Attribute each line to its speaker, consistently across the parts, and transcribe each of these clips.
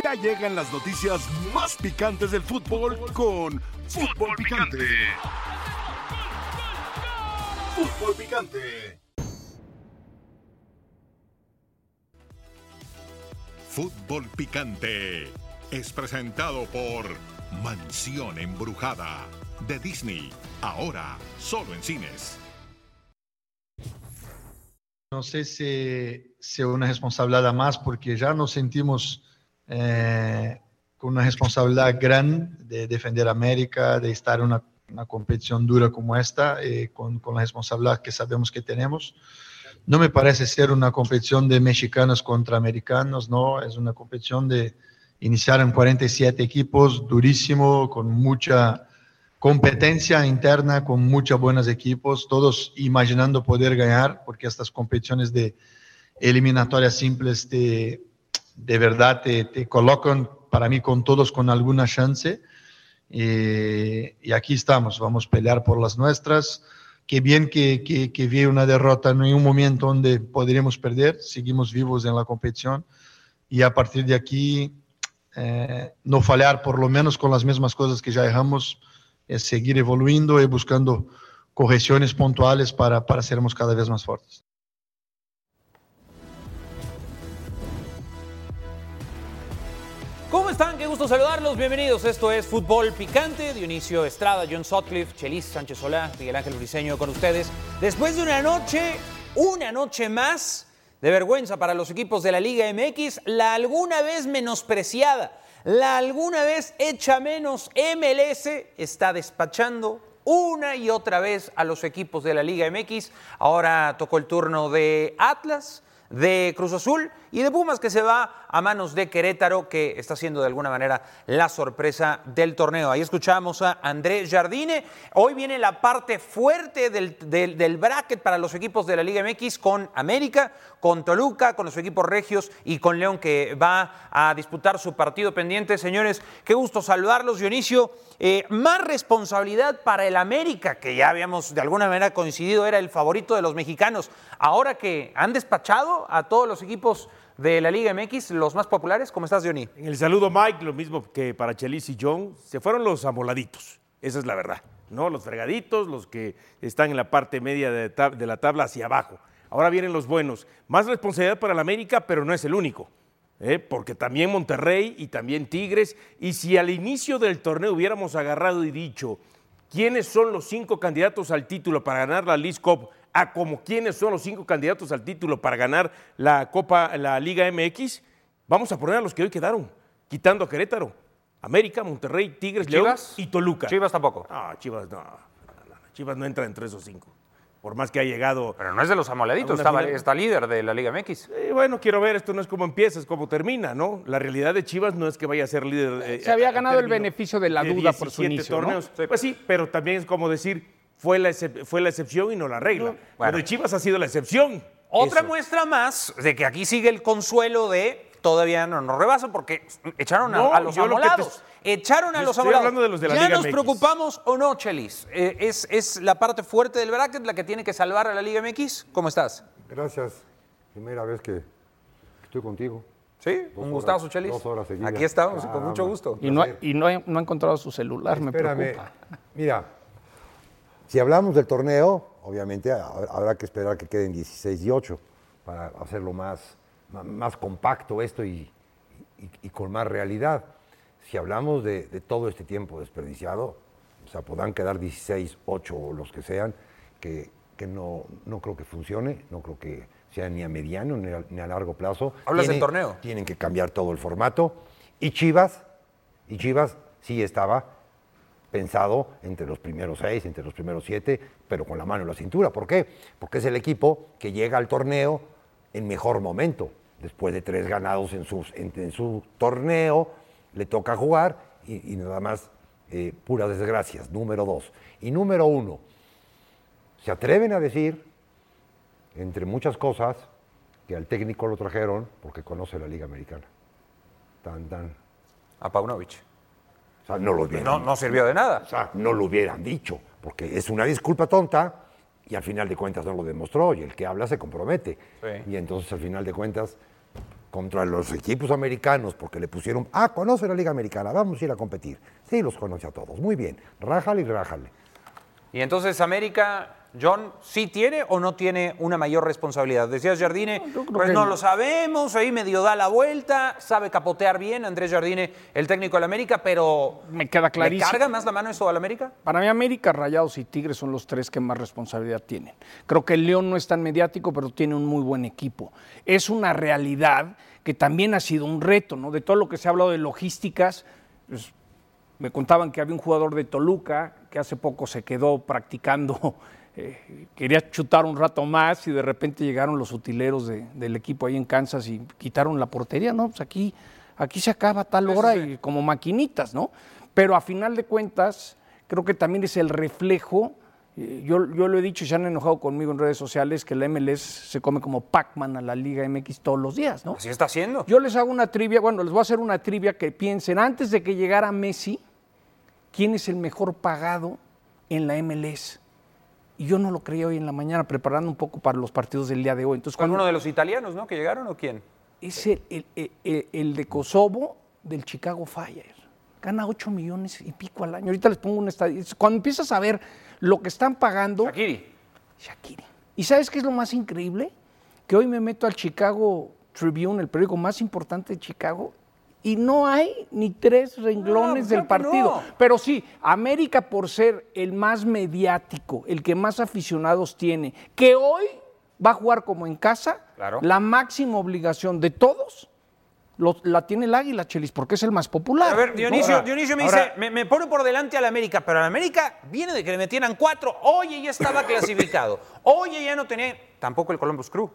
Speaker 1: Ya llegan las noticias más picantes del fútbol con Fútbol Picante. Fútbol Picante.
Speaker 2: Fútbol Picante es presentado por Mansión Embrujada de Disney, ahora solo en cines.
Speaker 3: No sé si, si una responsabilidad más porque ya nos sentimos eh, con una responsabilidad grande de defender América, de estar en una, una competición dura como esta, eh, con, con, la responsabilidad que sabemos que tenemos. No me parece ser una competición de mexicanos contra americanos, no, es una competición de iniciar en 47 equipos, durísimo, con mucha competencia interna, con muchos buenos equipos, todos imaginando poder ganar, porque estas competiciones de eliminatorias simples te, de verdad te, te colocan para mí con todos con alguna chance. Eh, y aquí estamos, vamos a pelear por las nuestras. Qué bien que, que, que vi una derrota en un momento donde podríamos perder, seguimos vivos en la competición y a partir de aquí eh, no fallar por lo menos con las mismas cosas que ya dejamos, es seguir evolucionando y buscando correcciones puntuales para, para sermos cada vez más fuertes.
Speaker 4: ¿Cómo están? Qué gusto saludarlos. Bienvenidos. Esto es Fútbol Picante. Dionisio Estrada, John Sutcliffe, Chelis Sánchez Solá, Miguel Ángel Briseño con ustedes. Después de una noche, una noche más de vergüenza para los equipos de la Liga MX, la alguna vez menospreciada, la alguna vez hecha menos MLS está despachando una y otra vez a los equipos de la Liga MX. Ahora tocó el turno de Atlas, de Cruz Azul y de Pumas que se va a manos de Querétaro, que está siendo de alguna manera la sorpresa del torneo. Ahí escuchamos a Andrés Jardine. Hoy viene la parte fuerte del, del, bracket para los equipos de la Liga MX con América, con Toluca, con los equipos regios y con León que va a disputar su partido pendiente. Señores, qué gusto saludarlos, Dionisio. Eh, más responsabilidad para el América, que ya habíamos de alguna manera coincidido, era el favorito de los mexicanos. Ahora que han despachado a todos los equipos de la Liga MX, los más populares. ¿Cómo estás, Johnny?
Speaker 5: En el saludo, Mike, lo mismo que para Chelis y John, se fueron los amoladitos. Esa es la verdad, ¿no? Los fregaditos, los que están en la parte media de, la tabla hacia abajo. Ahora vienen los buenos. Más responsabilidad para el América, pero no es el único. ¿eh? Porque también Monterrey y también Tigres. Y si al inicio del torneo hubiéramos agarrado y dicho quiénes son los cinco candidatos al título para ganar la League Cup, a como quiénes son los cinco candidatos al título para ganar la Copa, la Liga MX, vamos a poner a los que hoy quedaron, quitando a Querétaro, América, Monterrey, Tigres,
Speaker 4: ¿Y
Speaker 5: León
Speaker 4: Chivas?
Speaker 5: y Toluca.
Speaker 4: Chivas tampoco.
Speaker 5: No, Chivas no. no, no, no. Chivas no entra entre esos cinco. Por más que ha llegado.
Speaker 4: Pero no es de los amoladitos,
Speaker 5: ¿A una
Speaker 4: está, está líder de la Liga MX.
Speaker 5: Eh, bueno, quiero ver, esto no es como empieza, es como termina, ¿no? La realidad de Chivas no es que vaya a ser líder. eh,
Speaker 6: Se había ganado el beneficio de la
Speaker 5: de
Speaker 6: duda por su
Speaker 5: 17
Speaker 6: inicio, ¿no?
Speaker 5: torneos. Pues sí, pero también es como decir, fue la, fue la excepción y no la regla.
Speaker 4: Bueno.
Speaker 5: De Chivas ha sido la excepción.
Speaker 4: Otra
Speaker 5: Eso.
Speaker 4: muestra más de que aquí sigue el consuelo de todavía no nos rebasa porque echaron a,
Speaker 5: No,
Speaker 4: a los
Speaker 5: lo te-
Speaker 4: amolados. Echaron a los
Speaker 5: estoy
Speaker 4: amolados.
Speaker 5: hablando de los de la
Speaker 4: ¿Ya
Speaker 5: Liga
Speaker 4: nos
Speaker 5: MX.
Speaker 4: preocupamos o no, Chelis? Eh, es, ¿Es la parte fuerte del bracket la que tiene que salvar a la Liga MX? ¿Cómo estás?
Speaker 7: Gracias. Primera vez que estoy contigo.
Speaker 4: Sí,
Speaker 7: Dos
Speaker 4: un
Speaker 7: horas-
Speaker 4: gustazo, Chelis.
Speaker 7: dos horas seguidas.
Speaker 4: Aquí estamos, con mucho gusto.
Speaker 6: Y no, ha- y no, ha- no ha encontrado su celular, me preocupa.
Speaker 7: Mira, si hablamos del torneo, obviamente ha- habrá que esperar que queden 16 y 8 para hacerlo más, más compacto esto y, y- y con más realidad. Si hablamos de, de todo este tiempo desperdiciado, o sea, podrán quedar 16, 8 o los que sean, que, que no, no creo que funcione, no creo que sea ni a mediano ni a, ni a largo plazo.
Speaker 4: ¿Hablas del torneo?
Speaker 7: Tienen que cambiar todo el formato. Y Chivas, y Chivas sí estaba pensado entre los primeros seis, entre los primeros siete, pero con la mano en la cintura. ¿Por qué? Porque es el equipo que llega al torneo en mejor momento. Después de tres ganados en, sus, en, su torneo, le toca jugar y, y nada más eh, puras desgracias. Número dos. Y número uno, se atreven a decir, entre muchas cosas, que al técnico lo trajeron porque conoce la Liga Americana. Tan, tan.
Speaker 4: A Paunovic.
Speaker 7: O sea, no lo hubieran
Speaker 4: No, no sirvió de nada.
Speaker 7: o sea, no lo hubieran dicho, porque es una disculpa tonta y al final de cuentas no lo demostró y el que habla se compromete.
Speaker 4: Sí.
Speaker 7: Y entonces al final de cuentas contra los equipos americanos porque le pusieron, ah, conoce la Liga Americana, vamos a ir a competir. Sí, los conoce a todos, muy bien, rájale y rájale.
Speaker 4: Y entonces América, John, ¿sí tiene o no tiene una mayor responsabilidad? Decías Jardine, pues no
Speaker 6: no.
Speaker 4: lo sabemos, ahí medio da la vuelta, sabe capotear bien Andrés Jardine, el técnico del América, pero
Speaker 6: Me queda
Speaker 4: ¿le
Speaker 6: clarísimo.
Speaker 4: carga más la mano eso al América?
Speaker 6: Para mí América, Rayados y Tigres son los tres que más responsabilidad tienen. Creo que el León no es tan mediático, pero tiene un muy buen equipo. Es una realidad que también ha sido un reto, ¿no? De todo lo que se ha hablado de logísticas, pues, me contaban que había un jugador de Toluca que hace poco se quedó practicando, eh, quería chutar un rato más y de repente llegaron los utileros de- del equipo ahí en Kansas y quitaron la portería, ¿no? Pues aquí, aquí se acaba a tal hora y como maquinitas, ¿no? Pero a final de cuentas, creo que también es el reflejo, eh, yo, yo lo he dicho y se han enojado conmigo en redes sociales, que la MLS se come como Pac-Man a la Liga MX todos los días, ¿no?
Speaker 4: Así está haciendo.
Speaker 6: Yo les hago una trivia, bueno, les voy a hacer una trivia que piensen, antes de que llegara Messi, ¿quién es el mejor pagado en la MLS? Y yo no lo creía hoy en la mañana, preparando un poco para los partidos del día de hoy. Entonces,
Speaker 4: ¿Fue
Speaker 6: cuando
Speaker 4: uno de los italianos, no? ¿Que llegaron o quién?
Speaker 6: es el, el- el- de Kosovo del Chicago Fire. Gana 8 millones y pico al año. Ahorita les pongo un estadio. Cuando empiezas a ver lo que están pagando.
Speaker 4: Shakiri.
Speaker 6: Shakiri. ¿Y sabes qué es lo más increíble? Que hoy me meto al Chicago Tribune, el periódico más importante de Chicago, y no hay ni tres renglones
Speaker 4: No,
Speaker 6: del partido.
Speaker 4: no.
Speaker 6: Pero sí, América por ser el más mediático, el que más aficionados tiene, que hoy va a jugar como en casa,
Speaker 4: Claro.
Speaker 6: la máxima obligación de todos lo- la tiene el Águila, Chelis, porque es el más popular.
Speaker 4: A ver, Dionisio,
Speaker 7: Ahora-
Speaker 4: Dionisio me
Speaker 7: ahora-
Speaker 4: dice, me, me pone por delante al América, pero al América viene de que le metieran cuatro. Oye, ya estaba clasificado. Oye, ya no tenía. Tampoco el Columbus Crew.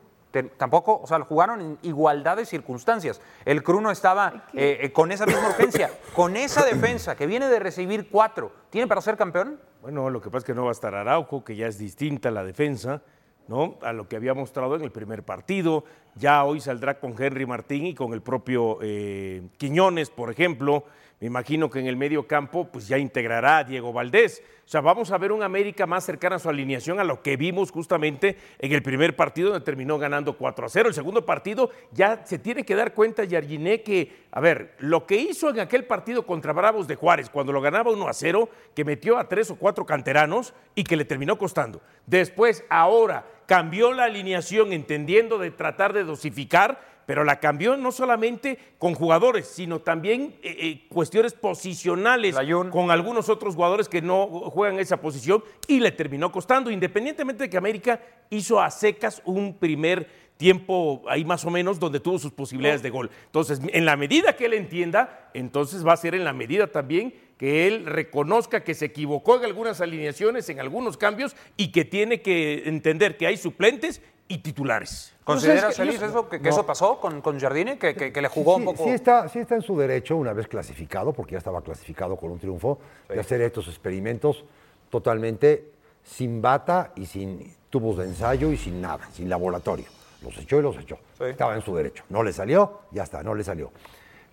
Speaker 4: Tampoco, o sea, jugaron en igualdad de circunstancias. El Crew no estaba eh, eh, con esa misma urgencia, con esa defensa que viene de recibir cuatro. ¿Tiene para ser campeón?
Speaker 5: Bueno, lo que pasa es que no va a estar Araujo, que ya es distinta la defensa, ¿no? A lo que había mostrado en el primer partido. Ya hoy saldrá con Henry Martín y con el propio eh, Quiñones, por ejemplo. Me imagino que en el medio campo pues ya integrará a Diego Valdés. O sea, vamos a ver un América más cercana a su alineación a lo que vimos justamente en el primer partido donde terminó ganando 4 a 0. El segundo partido ya se tiene que dar cuenta Yarginé que, a ver, lo que hizo en aquel partido contra Bravos de Juárez, cuando lo ganaba 1 a 0, que metió a tres o cuatro canteranos y que le terminó costando. Después, ahora, cambió la alineación entendiendo de tratar de dosificar, pero la cambió no solamente con jugadores, sino también eh, eh, cuestiones posicionales con algunos otros jugadores que no juegan esa posición y le terminó costando, independientemente de que América hizo a secas un primer tiempo ahí más o menos donde tuvo sus posibilidades de gol. Entonces, en la medida que él entienda, entonces va a ser en la medida también que él reconozca que se equivocó en algunas alineaciones, en algunos cambios y que tiene que entender que hay suplentes y titulares.
Speaker 4: ¿Consideras,
Speaker 6: Pues es que-
Speaker 4: Chelis, eso, que, que eso pasó con, con Jardine? Que, que- que le jugó
Speaker 7: sí,
Speaker 4: un poco.
Speaker 7: Sí está, sí está en su derecho, una vez clasificado, porque ya estaba clasificado con un triunfo, de hacer estos experimentos totalmente sin bata y sin tubos de ensayo y sin nada, sin laboratorio. Los echó y los echó.
Speaker 4: Sí.
Speaker 7: Estaba en su derecho. No le salió, ya está, no le salió.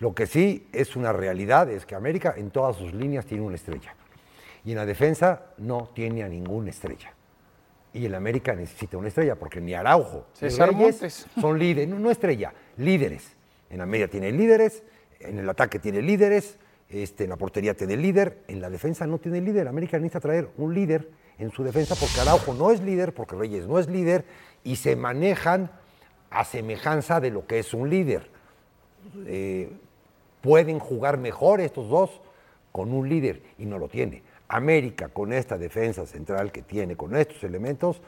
Speaker 7: Lo que sí es una realidad es que América en todas sus líneas tiene una estrella. Y en la defensa no tiene a ninguna estrella. Y el América necesita una estrella, porque ni Araujo ni Reyes son líderes, no, no estrella, líderes. En la media tiene líderes, en el ataque tiene líderes, este, en la portería tiene líder, en la defensa no tiene líder. América necesita traer un líder en su defensa porque Araujo no es líder, porque Reyes no es líder y se manejan a semejanza de lo que es un líder. Eh, pueden jugar mejor estos dos con un líder y no lo tiene. América con esta defensa central que tiene, con estos elementos,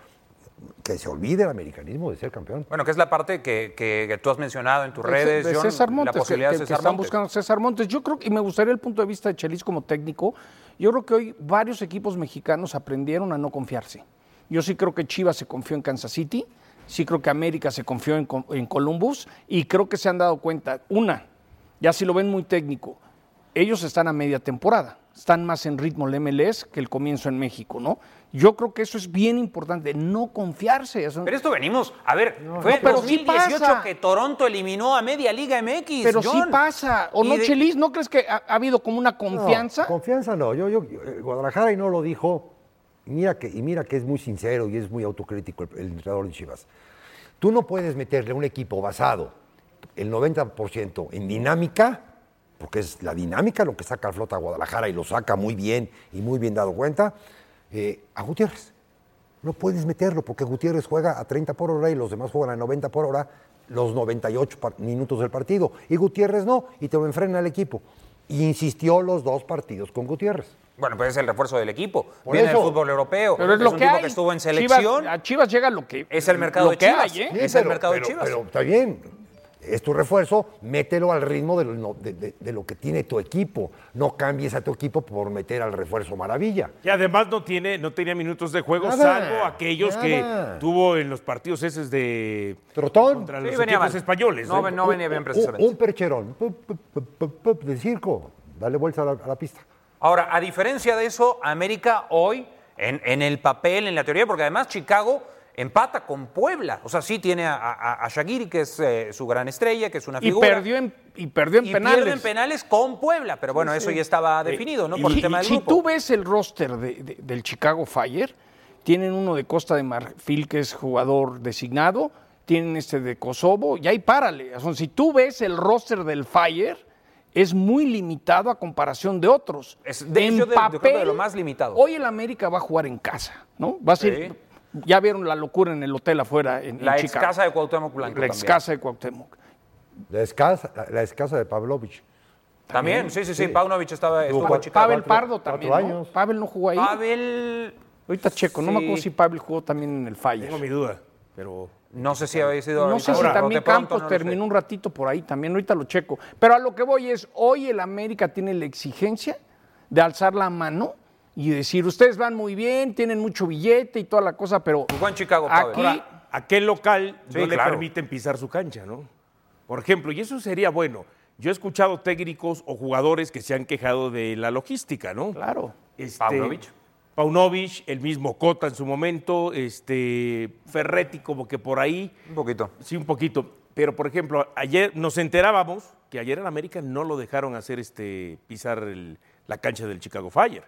Speaker 7: que se olvide el americanismo de ser campeón.
Speaker 4: Bueno, que es la parte que, que- que tú has mencionado en tus
Speaker 6: de-
Speaker 4: redes,
Speaker 6: de
Speaker 4: John,
Speaker 6: César Montes,
Speaker 4: la posibilidad
Speaker 6: que,
Speaker 4: de
Speaker 6: que
Speaker 4: César
Speaker 6: están
Speaker 4: Montes.
Speaker 6: buscando César Montes. Yo creo que, y me gustaría el punto de vista de Chelis como técnico, yo creo que hoy varios equipos mexicanos aprendieron a no confiarse. Yo sí creo que Chivas se confió en Kansas City, sí creo que América se confió en, en Columbus y creo que se han dado cuenta, una, ya si lo ven muy técnico, ellos están a media temporada, están más en ritmo el MLS que el comienzo en México, ¿no? Yo creo que eso es bien importante, no confiarse. eso-
Speaker 4: Pero esto venimos, a ver, fue en
Speaker 6: no, pero sí
Speaker 4: 2018
Speaker 6: pasa.
Speaker 4: que Toronto eliminó a media Liga MX.
Speaker 6: Pero sí pasa, ¿o
Speaker 4: Y
Speaker 6: no,
Speaker 4: de-
Speaker 6: Chelis? ¿No crees que ha, ha habido como una confianza?
Speaker 7: No, confianza no. Yo, yo, eh, Guadalajara y no lo dijo. Y mira, que, y mira que es muy sincero y es muy autocrítico el, el entrenador de Chivas. Tú no puedes meterle a un equipo basado el 90% en dinámica, porque es la dinámica lo que saca al flota a Guadalajara y lo saca muy bien y muy bien dado cuenta, eh, a Gutiérrez. No puedes meterlo porque Gutiérrez juega a 30 por hora y los demás juegan a 90 por hora los 98 par- minutos del partido. Y Gutiérrez no, y te lo enfrena el equipo. Y insistió los dos partidos con Gutiérrez.
Speaker 4: Bueno, pues es el refuerzo del equipo.
Speaker 7: Por
Speaker 4: Viene del
Speaker 7: eso.
Speaker 4: fútbol europeo.
Speaker 6: Pero es lo
Speaker 4: un
Speaker 6: que
Speaker 4: tipo
Speaker 6: hay.
Speaker 4: que estuvo en
Speaker 6: Chivas-
Speaker 4: selección.
Speaker 6: a Chivas llega lo que
Speaker 4: Es el mercado de Chivas.
Speaker 6: hay, ¿eh?
Speaker 4: Es el mercado de Chivas.
Speaker 7: Pero está bien. Es tu refuerzo, mételo al ritmo de lo, de- de- de lo que tiene tu equipo. No cambies a tu equipo por meter al refuerzo maravilla.
Speaker 5: Y además no tiene, no tenía minutos de juego,
Speaker 7: Nada,
Speaker 5: salvo aquellos
Speaker 7: nada.
Speaker 5: que tuvo en los partidos esos de
Speaker 7: Trotón.
Speaker 5: contra
Speaker 4: Sí,
Speaker 5: los
Speaker 4: venía
Speaker 5: equipos
Speaker 4: mal.
Speaker 5: españoles.
Speaker 4: No,
Speaker 5: ¿no?
Speaker 4: ven- no venía bien
Speaker 7: Un-
Speaker 4: precisamente.
Speaker 7: Un, percherón de circo. Dale vuelta a la, a la pista.
Speaker 4: Ahora, a diferencia de eso, América hoy, en, en el papel, en la teoría, porque además Chicago empata con Puebla. O sea, sí tiene a, a, a Shaqiri, que es eh, su gran estrella, que es una
Speaker 6: Y
Speaker 4: figura.
Speaker 6: perdió en, y perdió en
Speaker 4: y
Speaker 6: penales.
Speaker 4: pierde en penales con Puebla. Pero bueno, eso ya estaba definido, ¿no? Por el
Speaker 6: Y-
Speaker 4: tema
Speaker 6: y
Speaker 4: del
Speaker 6: si
Speaker 4: grupo.
Speaker 6: tú ves el roster de- de- del Chicago Fire, tienen uno de Costa de Marfil que es jugador designado, tienen este de Kosovo, y ahí párale. O sea, si tú ves el roster del Fire, es muy limitado a comparación de otros.
Speaker 4: Es de yo que de lo más limitado.
Speaker 6: Hoy el América va a jugar en casa, ¿no? Va a ser, ya vieron la locura en el hotel afuera en,
Speaker 4: La
Speaker 6: en
Speaker 4: ex
Speaker 6: Chicago.
Speaker 4: casa de Cuauhtémoc Blanco
Speaker 6: La ex
Speaker 4: también.
Speaker 6: casa de Cuauhtémoc.
Speaker 7: La escasa, la, la escasa de Pavlovich.
Speaker 4: También, sí, sí, sí. Paunovic estaba,
Speaker 7: Tuvo
Speaker 4: estuvo en Chicago.
Speaker 6: Pavel Pardo
Speaker 7: cuatro
Speaker 6: también. Pavel no jugó ahí.
Speaker 4: Pavel,
Speaker 6: Ahorita checo, no me acuerdo si Pavel jugó también en el Fire.
Speaker 5: Tengo mi duda, pero
Speaker 4: no sé si había sido.
Speaker 6: No sé si también Campos
Speaker 4: no
Speaker 6: terminó un ratito por ahí también, ahorita lo checo. Pero a lo que voy es, hoy el América tiene la exigencia de alzar la mano y decir, ustedes van muy bien, tienen mucho billete y toda la cosa, pero
Speaker 4: Jugó en Chicago,
Speaker 6: aquí
Speaker 5: Ahora, aquel local
Speaker 4: Sí,
Speaker 5: no le permiten pisar su cancha, ¿no? Por ejemplo, y eso sería bueno. Yo he escuchado técnicos o jugadores que se han quejado de la logística, ¿no?
Speaker 6: claro.
Speaker 5: Este,
Speaker 4: Paunovic.
Speaker 5: Paunovic, el mismo Cota en su momento, este Ferretti como que por ahí,
Speaker 4: Un poquito.
Speaker 5: sí un poquito. Pero por ejemplo, ayer nos enterábamos que ayer en América no lo dejaron hacer este pisar el- la cancha del Chicago Fire.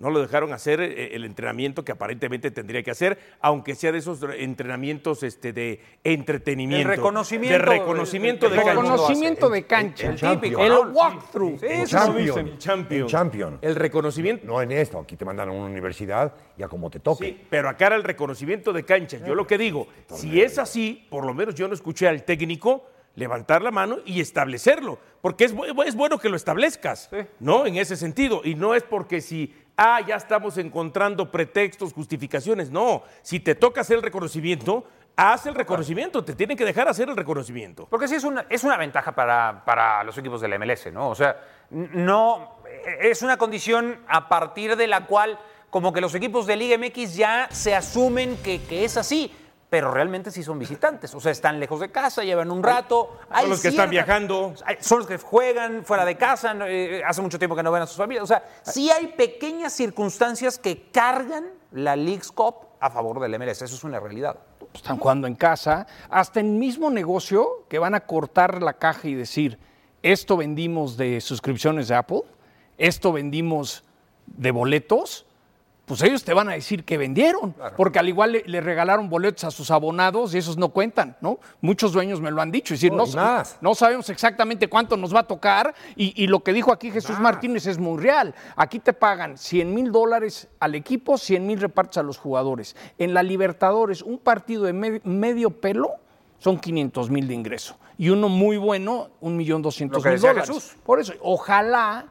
Speaker 5: No lo dejaron hacer eh, el entrenamiento que aparentemente tendría que hacer, aunque sea de esos entrenamientos este, de entretenimiento.
Speaker 4: El reconocimiento,
Speaker 5: De reconocimiento
Speaker 4: el-
Speaker 5: de
Speaker 4: el
Speaker 5: cancha.
Speaker 6: Reconocimiento de cancha.
Speaker 7: el típico,
Speaker 6: El
Speaker 4: ¿no?
Speaker 6: walkthrough.
Speaker 5: El champion.
Speaker 7: En Champions.
Speaker 5: El reconocimiento.
Speaker 7: No en esto, aquí te mandan a una universidad y a como te toque.
Speaker 5: Sí, pero acá era el reconocimiento de cancha. Yo lo que digo, si es así, por lo menos yo no escuché al técnico levantar la mano y establecerlo, porque es, es bueno que lo establezcas, ¿no? En ese sentido, y no es porque si, ah, ya estamos encontrando pretextos, justificaciones, no, si te toca hacer el reconocimiento, haz el reconocimiento, te tienen que dejar hacer el reconocimiento.
Speaker 4: Porque sí es una, es una ventaja para, para los equipos del MLS, ¿no? O sea, no es una condición a partir de la cual como que los equipos de Liga MX ya se asumen que, que es así, pero realmente sí son visitantes. O sea, están lejos de casa, llevan un rato. hay
Speaker 5: los que están viajando.
Speaker 4: hay- Son los que juegan fuera de casa, eh, hace mucho tiempo que no ven a sus familias. O sea, sí hay pequeñas circunstancias que cargan la League's Cup a favor del MLS. Eso es una realidad.
Speaker 6: están jugando en casa, hasta el mismo negocio que van a cortar la caja y decir, esto vendimos de suscripciones de Apple, esto vendimos de boletos, pues ellos te van a decir que vendieron, porque al igual le, le regalaron boletos a sus abonados y esos no cuentan, ¿no? Muchos dueños me lo han dicho, es decir,
Speaker 7: No,
Speaker 6: sabemos exactamente cuánto nos va a tocar y, y lo que dijo aquí Jesús Martínez es muy real. Aquí te pagan 100 mil dólares al equipo, 100 mil repartes a los jugadores. En la Libertadores, un partido de me- medio pelo son 500 mil de ingreso y uno muy bueno, un millón doscientos
Speaker 4: Lo que
Speaker 6: mil
Speaker 4: decía
Speaker 6: dólares.
Speaker 4: Jesús.
Speaker 6: Por eso, ojalá,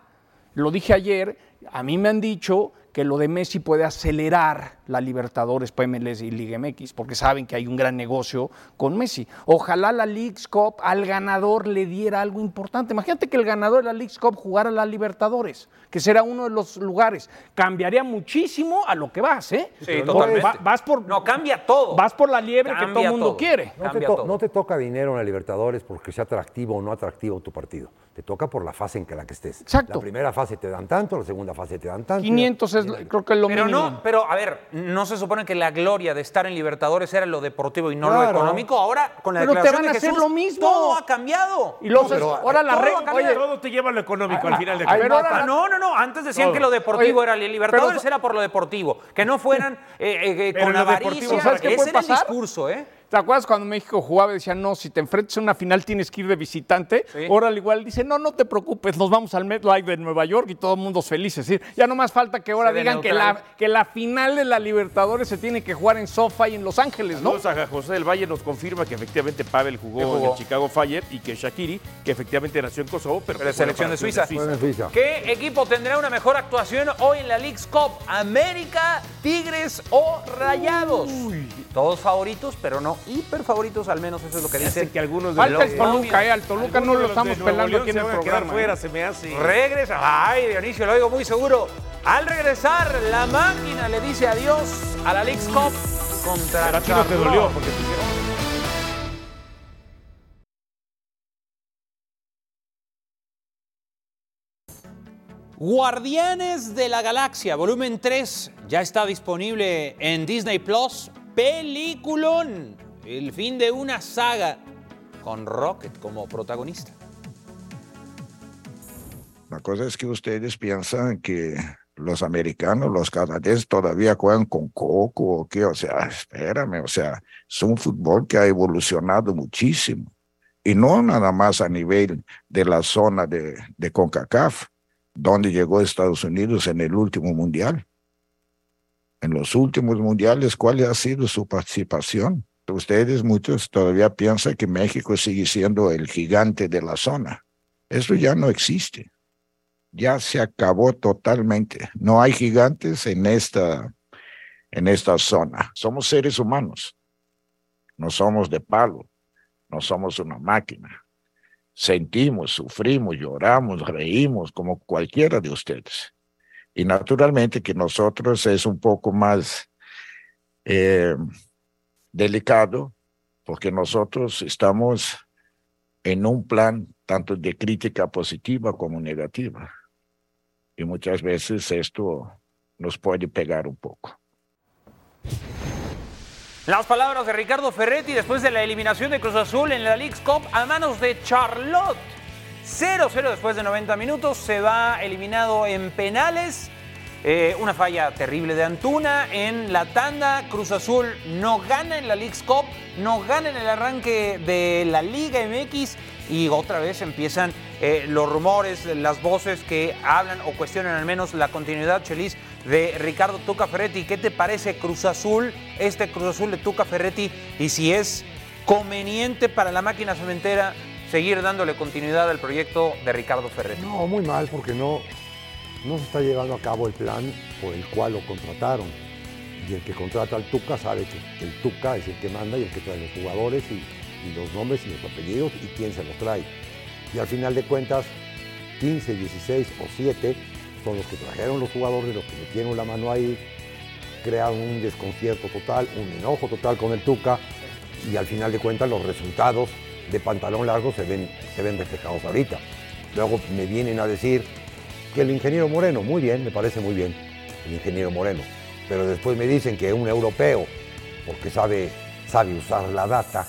Speaker 6: lo dije ayer, a mí me han dicho que lo de Messi puede acelerar la Libertadores para MLS y Liga MX, porque saben que hay un gran negocio con Messi. Ojalá la League's Cup al ganador le diera algo importante. Imagínate que el ganador de la League's Cup jugara la Libertadores, que será uno de los lugares. Cambiaría muchísimo a lo que vas, ¿eh?
Speaker 4: Sí,
Speaker 7: Pero
Speaker 4: totalmente.
Speaker 6: Va- vas por,
Speaker 4: No, cambia todo.
Speaker 6: Vas por la liebre que todo el mundo
Speaker 4: todo.
Speaker 6: quiere.
Speaker 7: No te,
Speaker 4: Cambia
Speaker 7: to-
Speaker 4: todo.
Speaker 7: no te toca dinero en la Libertadores porque sea atractivo o no atractivo tu partido. Te toca por la fase en que la que estés.
Speaker 6: Exacto.
Speaker 7: La primera fase te dan tanto, la segunda fase te dan tanto.
Speaker 6: 500 es, creo que es lo
Speaker 4: Pero
Speaker 6: mínimo.
Speaker 4: no, pero a ver, no se supone que la gloria de estar en Libertadores era lo deportivo y no lo económico. Ahora, con la
Speaker 6: Pero te
Speaker 4: declaración
Speaker 6: van a
Speaker 4: de
Speaker 6: hacer
Speaker 4: Jesús,
Speaker 6: lo mismo.
Speaker 4: todo ha cambiado.
Speaker 6: Y
Speaker 7: No, pero,
Speaker 6: ahora la
Speaker 4: todo
Speaker 6: re-
Speaker 4: va a cambiar.
Speaker 6: oye,
Speaker 5: Todo te lleva a lo económico al final de cuentas.
Speaker 6: pero ahora
Speaker 4: Ah, no, no, no. Antes decían
Speaker 5: Todo.
Speaker 4: que lo deportivo
Speaker 6: Oye,
Speaker 4: era Libertadores,
Speaker 6: pero-
Speaker 4: era por lo deportivo. Que no fueran eh, eh, con
Speaker 5: lo
Speaker 4: la avaricia.
Speaker 6: ¿sabes qué
Speaker 4: Ese
Speaker 6: puede
Speaker 4: era el discurso, ¿eh?
Speaker 6: ¿Te acuerdas cuando México jugaba y decía, no, si te enfrentas a una final tienes que ir de visitante? Ahora al igual dice, no, no te preocupes, nos vamos al MetLife de Nueva York y todo el mundo feliz. Es decir, ya no más falta que ahora
Speaker 4: Se
Speaker 6: digan que la, que la final de la Libertadores se tiene que jugar en SoFi en Los Ángeles, ¿no?
Speaker 5: Saludos a José del Valle nos confirma que efectivamente Pavel jugó, en el Chicago Fire y que Shakiri, que efectivamente nació en Kosovo, pero,
Speaker 4: Pero selección de Suiza.
Speaker 7: En Suiza.
Speaker 4: ¿Qué equipo tendrá una mejor actuación hoy en la League's Cup? ¿América, Tigres o Rayados? Todos favoritos, pero no hiper favoritos, al menos eso es lo que dicen.
Speaker 5: que algunos de
Speaker 6: Falta
Speaker 5: los
Speaker 6: el Toluca, ¿eh? Al Toluca no lo estamos pelando aquí en el programa.
Speaker 5: fuera,
Speaker 6: ¿eh?
Speaker 5: se me hace.
Speaker 4: Regresa. Ay, Dionisio, lo digo muy seguro. Al regresar, la máquina le dice adiós a la League's Cup contra
Speaker 5: Pero a ti no te dolió porque te hicieron-
Speaker 4: Guardianes de la Galaxia, volumen 3, ya está disponible en Disney Plus. Peliculón, el fin de una saga con Rocket como protagonista.
Speaker 8: La cosa es que ustedes piensan que los americanos, los canadienses todavía juegan con coco o qué, o sea, espérame, o sea, es un fútbol que ha evolucionado muchísimo. Y no nada más a nivel de la zona de, de CONCACAF, donde llegó Estados Unidos en el último mundial. En los últimos mundiales, ¿cuál ha sido su participación? Ustedes muchos todavía piensan que México sigue siendo el gigante de la zona. Eso ya no existe ya se acabó totalmente. No hay gigantes en esta, en esta zona. Somos seres humanos. No somos de palo. No somos una máquina. Sentimos, sufrimos, lloramos, reímos como cualquiera de ustedes. Y naturalmente que nosotros es un poco más eh, delicado porque nosotros estamos en un plan tanto de crítica positiva como negativa. Y muchas veces esto nos puede pegar un poco.
Speaker 4: Las palabras de Ricardo Ferretti después de la eliminación de Cruz Azul en la League's Cup a manos de Charlotte. 0-0 después de 90 minutos, se va eliminado en penales. Eh, una falla terrible de Antuna en la tanda. Cruz Azul no gana en la League's Cup, no gana en el arranque de la Liga MX y otra vez empiezan eh, los rumores, las voces que hablan o cuestionan al menos la continuidad, Chelis, de Ricardo Tuca Ferretti. ¿Qué te parece Cruz Azul, este Cruz Azul de Tuca Ferretti? Y si es conveniente para la máquina cementera seguir dándole continuidad al proyecto de Ricardo Ferretti.
Speaker 7: No, muy mal, porque no, no se está llevando a cabo el plan por el cual lo contrataron. Y el que contrata al Tuca sabe que el Tuca es el que manda y el que trae los jugadores y, los nombres y los apellidos y quién se los trae. Y al final de cuentas, 15, 16 o 7 son los que trajeron los jugadores, los que metieron la mano ahí, crearon un desconcierto total, un enojo total con el Tuca y al final de cuentas los resultados de pantalón largo se ven, se ven reflejados ahorita. Luego me vienen a decir que el ingeniero Moreno, muy bien, me parece muy bien, el ingeniero Moreno, pero después me dicen que un europeo, porque sabe, sabe usar la data,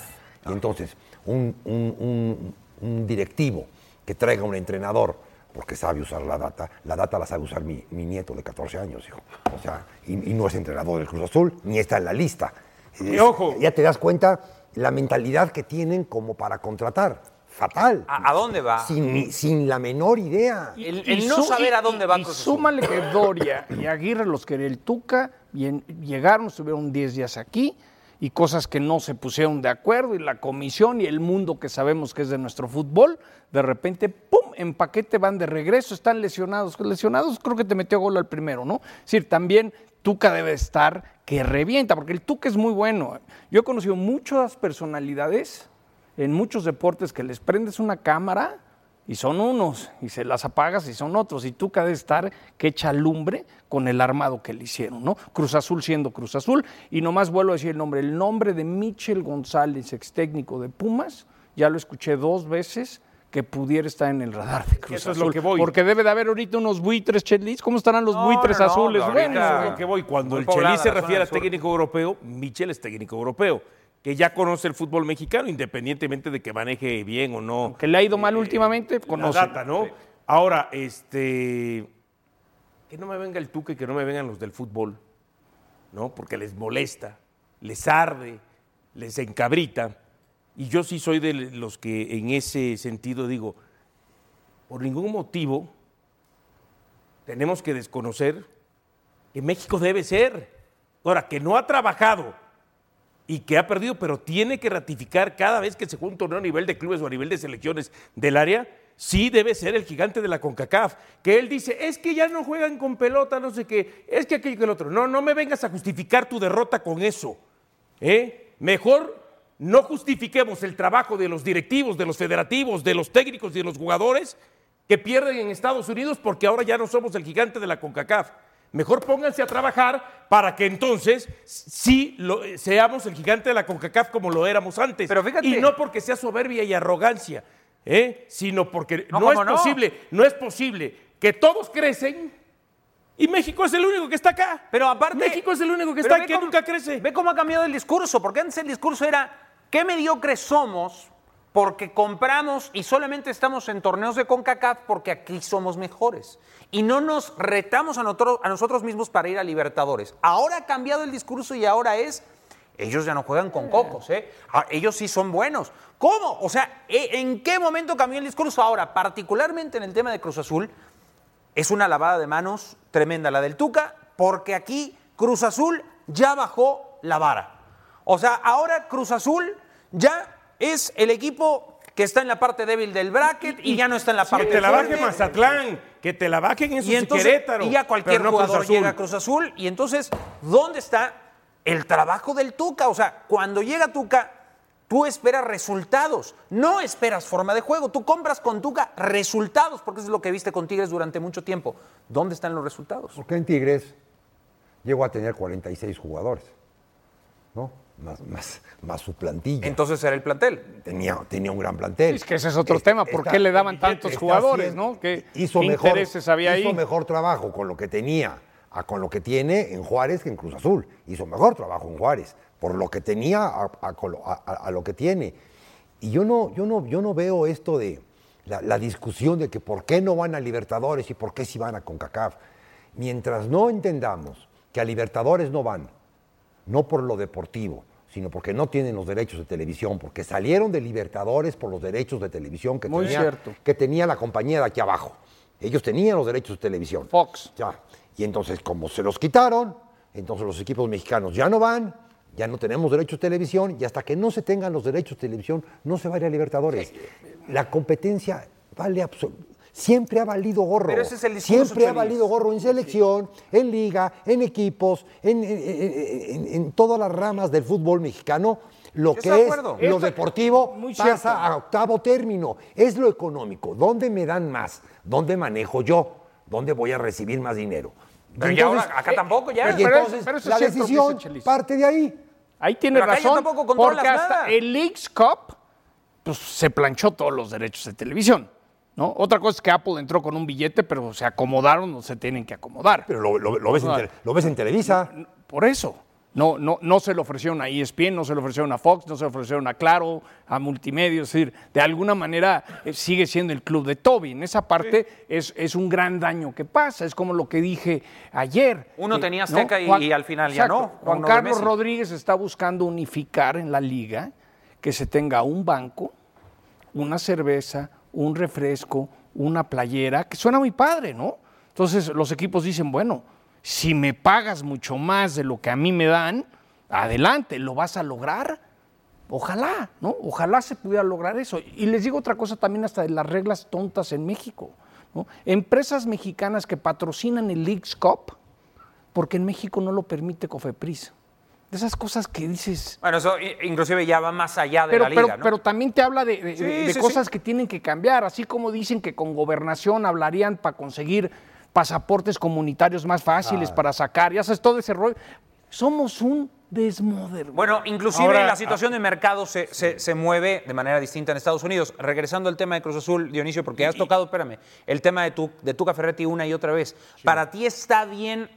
Speaker 7: y entonces un, un- un- un directivo que traiga un entrenador, porque sabe usar la data, la data la sabe usar mi, mi nieto de 14 años, hijo. O sea, y, y no es entrenador del Cruz Azul, ni está en la lista.
Speaker 5: Y ojo.
Speaker 7: Ya te das cuenta la mentalidad que tienen como para contratar. Fatal.
Speaker 4: ¿A, a dónde va?
Speaker 7: Sin, sin la menor idea.
Speaker 4: El, el no saber a dónde va
Speaker 6: y
Speaker 4: Azul.
Speaker 6: súmale que Doria y Aguirre los quería el Tuca, bien- llegaron, estuvieron 10 días aquí y cosas que no se pusieron de acuerdo y la comisión y el mundo que sabemos que es de nuestro fútbol, de repente, ¡pum!, en paquete van de regreso, están lesionados. Lesionados creo que te metió gol al primero, ¿no? Es decir, también Tuca debe estar que revienta, porque el Tuca es muy bueno. Yo he conocido muchas personalidades en muchos deportes que les prendes una cámara y son unos, y se las apagas y son otros, y tú debe estar que echa lumbre con el armado que le hicieron, ¿no? Cruz Azul siendo Cruz Azul, y nomás vuelvo a decir el nombre, el nombre de Michel González, ex técnico de Pumas, ya lo escuché dos veces, que pudiera estar en el radar de Cruz
Speaker 5: Eso es
Speaker 6: Azul.
Speaker 5: lo que voy.
Speaker 6: Porque debe de haber ahorita unos buitres, Chelis. ¿Cómo estarán los
Speaker 4: No,
Speaker 6: buitres
Speaker 4: no, no,
Speaker 6: azules?
Speaker 4: ahorita-
Speaker 6: Bueno,
Speaker 5: Eso es lo que voy. Cuando
Speaker 4: Muy
Speaker 5: el
Speaker 4: poblada
Speaker 5: Chelis se refiere a técnico europeo, Michel es técnico europeo, que ya conoce el fútbol mexicano, independientemente de que maneje bien o no.
Speaker 6: que le ha ido mal últimamente,
Speaker 5: la
Speaker 6: conoce.
Speaker 5: data, ¿no? Ahora, este. Que no me venga el tuque, que no me vengan los del fútbol, ¿no? Porque les molesta, les arde les encabrita. Y yo sí soy de los que en ese sentido digo, por ningún motivo tenemos que desconocer que México debe ser. Ahora, que no ha trabajado y que ha perdido, pero tiene que ratificar cada vez que se junta a nivel de clubes o a nivel de selecciones del área, sí debe ser el gigante de la CONCACAF. Que él dice, es que ya no juegan con pelota, no sé qué, es que aquello que el otro. No, no me vengas a justificar tu derrota con eso. ¿eh? Mejor no justifiquemos el trabajo de los directivos, de los federativos, de los técnicos y de los jugadores que pierden en Estados Unidos porque ahora ya no somos el gigante de la CONCACAF. Mejor pónganse a trabajar para que entonces sí lo- seamos el gigante de la CONCACAF como lo éramos antes.
Speaker 4: Pero fíjate-
Speaker 5: Y no porque sea soberbia y arrogancia, ¿eh? sino porque
Speaker 4: No,
Speaker 5: no, es posible, no es posible que todos crecen y México es el único que está acá.
Speaker 4: Pero aparte.
Speaker 5: México es el único que está aquí que
Speaker 4: cómo-
Speaker 5: nunca crece.
Speaker 4: Ve cómo ha cambiado el discurso, porque antes el discurso era: qué mediocres somos porque compramos y solamente estamos en torneos de CONCACAF porque aquí somos mejores. Y no nos retamos a nosotros, a nosotros mismos para ir a Libertadores. Ahora ha cambiado el discurso y ahora es. Ellos ya no juegan con cocos, ¿eh? Ah, Ellos sí son buenos. ¿Cómo? O sea, ¿e- ¿en qué momento cambió el discurso? Ahora, particularmente en el tema de Cruz Azul, es una lavada de manos tremenda la del Tuca, porque aquí Cruz Azul ya bajó la vara. O sea, ahora Cruz Azul ya es el equipo que está en la parte débil del bracket y, ya no está en la
Speaker 5: Que
Speaker 4: parte
Speaker 5: te la baje. Mazatlán, que te la bajen en
Speaker 4: Y entonces,
Speaker 5: Querétaro.
Speaker 4: y ya cualquier
Speaker 5: no
Speaker 4: jugador llega a Cruz Azul. Y entonces, ¿dónde está el trabajo del Tuca? O sea, cuando llega Tuca, tú esperas resultados, no esperas forma de juego. Tú compras con Tuca resultados, porque eso es lo que viste con Tigres durante mucho tiempo. ¿Dónde están los resultados?
Speaker 7: Porque en Tigres llegó a tener 46 jugadores, ¿no? Más, más, más su plantilla.
Speaker 4: Entonces era el plantel.
Speaker 7: tenía, tenía un gran plantel.
Speaker 6: Es que ese es otro
Speaker 7: Está-
Speaker 6: tema. ¿Por
Speaker 7: está-
Speaker 6: qué le daban tantos jugadores,
Speaker 7: haciendo-
Speaker 6: no? ¿Qué,
Speaker 7: hizo
Speaker 6: qué
Speaker 7: mejor,
Speaker 6: intereses había
Speaker 7: hizo
Speaker 6: ahí?
Speaker 7: mejor trabajo con lo que tenía, a con lo que tiene en Juárez que en Cruz Azul. Hizo mejor trabajo en Juárez, por lo que tenía a, a a- a- lo que tiene. Y yo no, yo no, yo no veo esto de la, la discusión de que por qué no van a Libertadores y por qué sí van a CONCACAF. Mientras no entendamos que a Libertadores no van, no por lo deportivo, sino porque no tienen los derechos de televisión, porque salieron de Libertadores por los derechos de televisión que,
Speaker 6: Muy
Speaker 7: tenía,
Speaker 6: cierto.
Speaker 7: que tenía la compañía de aquí abajo. Ellos tenían los derechos de televisión.
Speaker 6: Fox.
Speaker 7: Ya. Y entonces, como se los quitaron, entonces los equipos mexicanos ya no van, ya no tenemos derechos de televisión, y hasta que no se tengan los derechos de televisión, no se va a ir a Libertadores. La competencia vale absolutamente. Siempre ha valido gorro.
Speaker 4: Pero ese es el discurso,
Speaker 7: Siempre ha valido gorro en selección, en liga, en equipos, en, en- en- en- en todas las ramas del fútbol mexicano. Lo
Speaker 4: Yo
Speaker 7: que es
Speaker 4: acuerdo.
Speaker 7: lo
Speaker 6: Esto-
Speaker 7: deportivo
Speaker 6: muy
Speaker 7: pasa
Speaker 6: cierto.
Speaker 7: a octavo término. Es lo económico. ¿Dónde me dan más? ¿Dónde manejo yo? ¿Dónde voy a recibir más dinero?
Speaker 4: Pero ya ahora, acá tampoco, ya.
Speaker 7: Y
Speaker 6: Pero
Speaker 7: entonces
Speaker 6: pero
Speaker 7: la
Speaker 6: cierto
Speaker 7: decisión parte de ahí.
Speaker 6: Ahí tienes
Speaker 4: Pero
Speaker 6: razón. porque hasta
Speaker 4: nada.
Speaker 6: el Leagues Cup pues, se planchó todos los derechos de televisión. ¿No? Otra cosa es que Apple entró con un billete, pero se acomodaron o se tienen que acomodar.
Speaker 7: Pero lo, lo- lo ves, en, lo ves en Televisa.
Speaker 6: Por eso. No, no, no se lo ofrecieron a ESPN, no se lo ofrecieron a Fox, no se lo ofrecieron a Claro, a Multimedia. Es decir, de alguna manera eh, sigue siendo el club de Toby. En esa parte es, es un gran daño que pasa. Es como lo que dije ayer.
Speaker 4: Uno
Speaker 6: Eh,
Speaker 4: tenía
Speaker 6: ¿no?
Speaker 4: Azteca y-
Speaker 6: Juan-
Speaker 4: y al final ya no,
Speaker 6: Juan Carlos. Rodríguez está buscando unificar en la liga que se tenga un banco, una cerveza, un refresco, una playera, que suena muy padre, ¿no? Entonces los equipos dicen, bueno, si me pagas mucho más de lo que a mí me dan, adelante, ¿lo vas a lograr? Ojalá, ¿no? Ojalá se pudiera lograr eso. Y les digo otra cosa también hasta de las reglas tontas en México. ¿no? Empresas mexicanas que patrocinan el Leagues Cup, porque en México no lo permite Cofepris. De esas cosas que dices,
Speaker 4: Bueno, eso inclusive ya va más allá de
Speaker 6: pero,
Speaker 4: la liga,
Speaker 6: pero,
Speaker 4: ¿no?
Speaker 6: pero también te habla de, de-
Speaker 4: Sí,
Speaker 6: de- de
Speaker 4: sí,
Speaker 6: cosas
Speaker 4: sí.
Speaker 6: que tienen que cambiar, así como dicen que con gobernación hablarían para conseguir pasaportes comunitarios más fáciles para sacar, ya sabes, todo ese rollo. Somos un desmoder.
Speaker 4: Bueno, inclusive
Speaker 5: Ahora,
Speaker 4: la situación de mercado se, se- se mueve de manera distinta en Estados Unidos. Regresando al tema de Cruz Azul, Dionisio, porque has tocado, espérame, el tema de, tu, de Tuca Ferretti una y otra vez. ¿Para ti está bien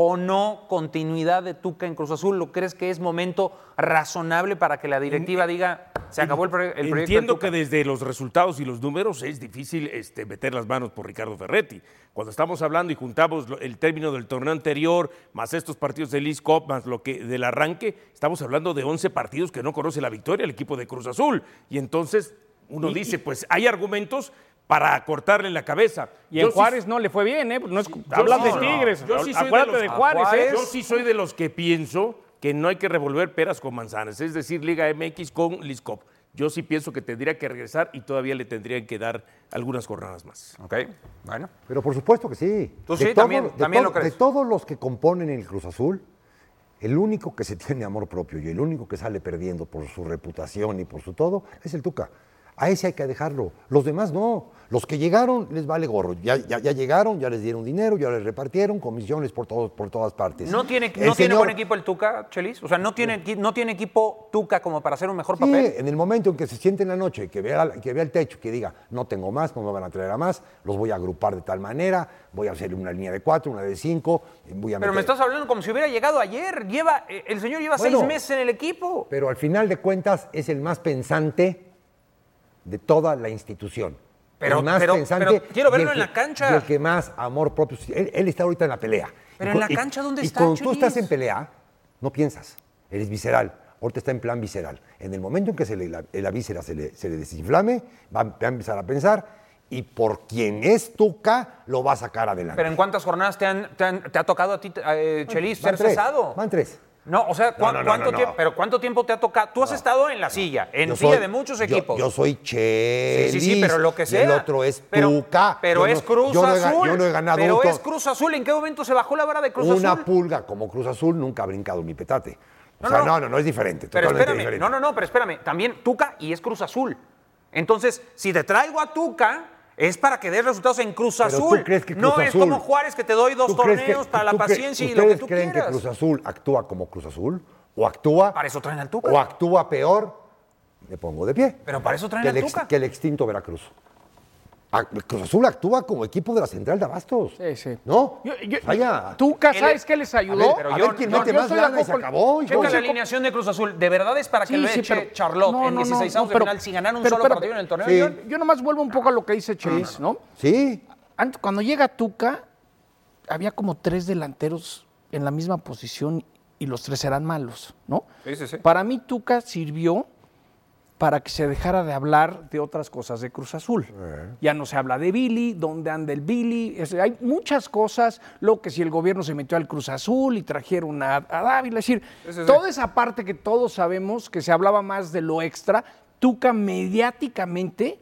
Speaker 4: o no continuidad de Tuca en Cruz Azul? ¿Lo crees que es momento razonable para que la directiva diga, Se acabó el, pro- el proyecto.
Speaker 5: Entiendo
Speaker 4: Tuca.
Speaker 5: que desde los resultados y los números es difícil este, meter las manos por Ricardo Ferretti. Cuando estamos hablando y juntamos el término del torneo anterior, más estos partidos del Cup, más lo que del arranque, estamos hablando de 11 partidos que no conoce la victoria el equipo de Cruz Azul. Y entonces uno dice, pues hay argumentos para cortarle la cabeza.
Speaker 6: Y
Speaker 5: Yo
Speaker 6: en
Speaker 5: sí-
Speaker 6: Juárez no le fue bien, ¿eh? No es, hablas
Speaker 5: sí,
Speaker 6: de
Speaker 5: no,
Speaker 6: Tigres.
Speaker 5: yo sí soy de
Speaker 6: de, Juárez, ¿eh?
Speaker 5: Yo sí soy de los que pienso que no hay que revolver peras con manzanas, es decir, Liga MX con Liscop. Yo sí pienso que tendría que regresar y todavía le tendrían que dar algunas jornadas más.
Speaker 4: Ok, bueno.
Speaker 7: Pero por supuesto que sí.
Speaker 4: Tú
Speaker 7: De
Speaker 4: sí, también-
Speaker 7: de
Speaker 4: también lo
Speaker 7: de
Speaker 4: crees.
Speaker 7: todos los que componen el Cruz Azul, el único que se tiene amor propio y el único que sale perdiendo por su reputación y por su todo es el Tuca. A ese hay que dejarlo. Los demás no. Los que llegaron les vale gorro. Ya, ya, ya llegaron, ya les dieron dinero, ya les repartieron comisiones por, todos, por todas partes.
Speaker 4: ¿No tiene,
Speaker 7: El
Speaker 4: no tiene buen equipo el Tuca, Chelis? O sea, ¿no tiene, ¿no tiene equipo Tuca como para hacer un mejor
Speaker 7: Sí,
Speaker 4: papel?
Speaker 7: en el momento en que se siente en la noche, que vea, que vea el techo, que diga, no tengo más, no me van a traer a más, los voy a agrupar de tal manera, voy a hacer una línea de cuatro, una de cinco, voy a
Speaker 4: Pero me estás hablando como si hubiera llegado ayer. Lleva, eh, el señor lleva
Speaker 7: Bueno.
Speaker 4: seis meses en el equipo.
Speaker 7: Pero al final de cuentas es el más pensante de toda la institución.
Speaker 4: Pero-
Speaker 7: el más
Speaker 4: pero-
Speaker 7: pensante
Speaker 4: pero quiero
Speaker 7: y
Speaker 4: verlo en la cancha.
Speaker 7: y el que más amor propio. Él, él está ahorita en la pelea.
Speaker 4: Pero
Speaker 7: Y
Speaker 4: en la
Speaker 7: y-
Speaker 4: cancha, ¿dónde
Speaker 7: y
Speaker 4: está,
Speaker 7: cuando tú estás en pelea, no piensas. Eres visceral. Ahorita está en plan visceral. En el momento en que se le- la, la víscera se le, se le desinflame, va, a- va a empezar a pensar y por quien es Tuca, lo va a sacar adelante.
Speaker 4: Pero ¿en cuántas jornadas te, han- te han- te ha tocado a ti, eh, Chelis, ser
Speaker 7: tres,
Speaker 4: cesado?
Speaker 7: Van tres.
Speaker 4: No, o sea, ¿cuán-
Speaker 7: no, no,
Speaker 4: ¿cuánto
Speaker 7: no,
Speaker 4: tiempo? Pero ¿cuánto tiempo te ha tocado? Tú has estado en la silla, en
Speaker 7: Yo
Speaker 4: silla
Speaker 7: soy-
Speaker 4: de muchos equipos.
Speaker 7: Yo, soy Chelis.
Speaker 4: Sí, sí, sí, pero lo que
Speaker 7: y
Speaker 4: sea.
Speaker 7: el otro es
Speaker 4: Pero-
Speaker 7: Tuca.
Speaker 4: Pero es Cruz
Speaker 7: yo no he ga-
Speaker 4: Azul.
Speaker 7: yo no he ganado
Speaker 4: Pero es Cruz Azul. ¿En qué momento se bajó la vara de Cruz
Speaker 7: Una
Speaker 4: Azul?
Speaker 7: pulga como Cruz Azul nunca ha brincado mi petate. O sea, no, no, no, es diferente.
Speaker 4: Pero espérame,
Speaker 7: diferente.
Speaker 4: no, no, no, pero espérame. También Tuca y es Cruz Azul. Entonces, si te traigo a Tuca, es para que des resultados en Cruz Azul.
Speaker 7: tú crees que
Speaker 4: no
Speaker 7: Cruz
Speaker 4: es como Juárez que te doy dos
Speaker 7: ¿Tú crees que-
Speaker 4: torneos para la paciencia y lo que
Speaker 7: ¿Ustedes
Speaker 4: tú
Speaker 7: creen
Speaker 4: quieras.
Speaker 7: que Cruz Azul actúa como Cruz Azul? ¿O actúa,
Speaker 4: Para eso traen al Tuca.
Speaker 7: o actúa peor? Me pongo de pie.
Speaker 4: Pero para eso traen al Tuca.
Speaker 7: que el extinto Veracruz. Cruz Azul actúa como equipo de la Central de Abastos.
Speaker 6: Sí, sí.
Speaker 7: ¿No?
Speaker 6: Yo- yo-
Speaker 7: Vaya.
Speaker 6: Tuca,
Speaker 4: Él-
Speaker 6: ¿sabes qué les
Speaker 7: A
Speaker 6: ayudó?
Speaker 7: ver,
Speaker 4: pero
Speaker 7: a
Speaker 4: yo-
Speaker 7: ver quién
Speaker 4: yo-
Speaker 7: mete
Speaker 6: yo
Speaker 7: más lana y se acabó.
Speaker 4: Checa la alineación de Cruz Azul. ¿De verdad es para que
Speaker 6: Sí,
Speaker 4: lo
Speaker 6: sí,
Speaker 4: eche
Speaker 6: pero-
Speaker 4: Charlotte
Speaker 6: no,
Speaker 4: en
Speaker 6: no, no,
Speaker 4: 16
Speaker 6: no,
Speaker 4: de
Speaker 6: pero-
Speaker 4: final sin ganar un
Speaker 6: pero
Speaker 4: solo partido en el torneo?
Speaker 7: Sí.
Speaker 6: Yo nomás vuelvo un poco a lo que dice Chelis, ¿no?
Speaker 7: Sí.
Speaker 6: Antes, cuando llega Tuca, había como tres delanteros en la misma posición y los tres eran malos, ¿no?
Speaker 4: Sí, sí, sí.
Speaker 6: Para mí Tuca sirvió para que se dejara de hablar de otras cosas de Cruz Azul. Ya no se habla de Billy, dónde anda el Billy, es- hay muchas cosas, lo que si el gobierno se metió al Cruz Azul y trajeron a, a Dávila, es decir, toda esa parte que todos sabemos que se hablaba más de lo extra, Tuca mediáticamente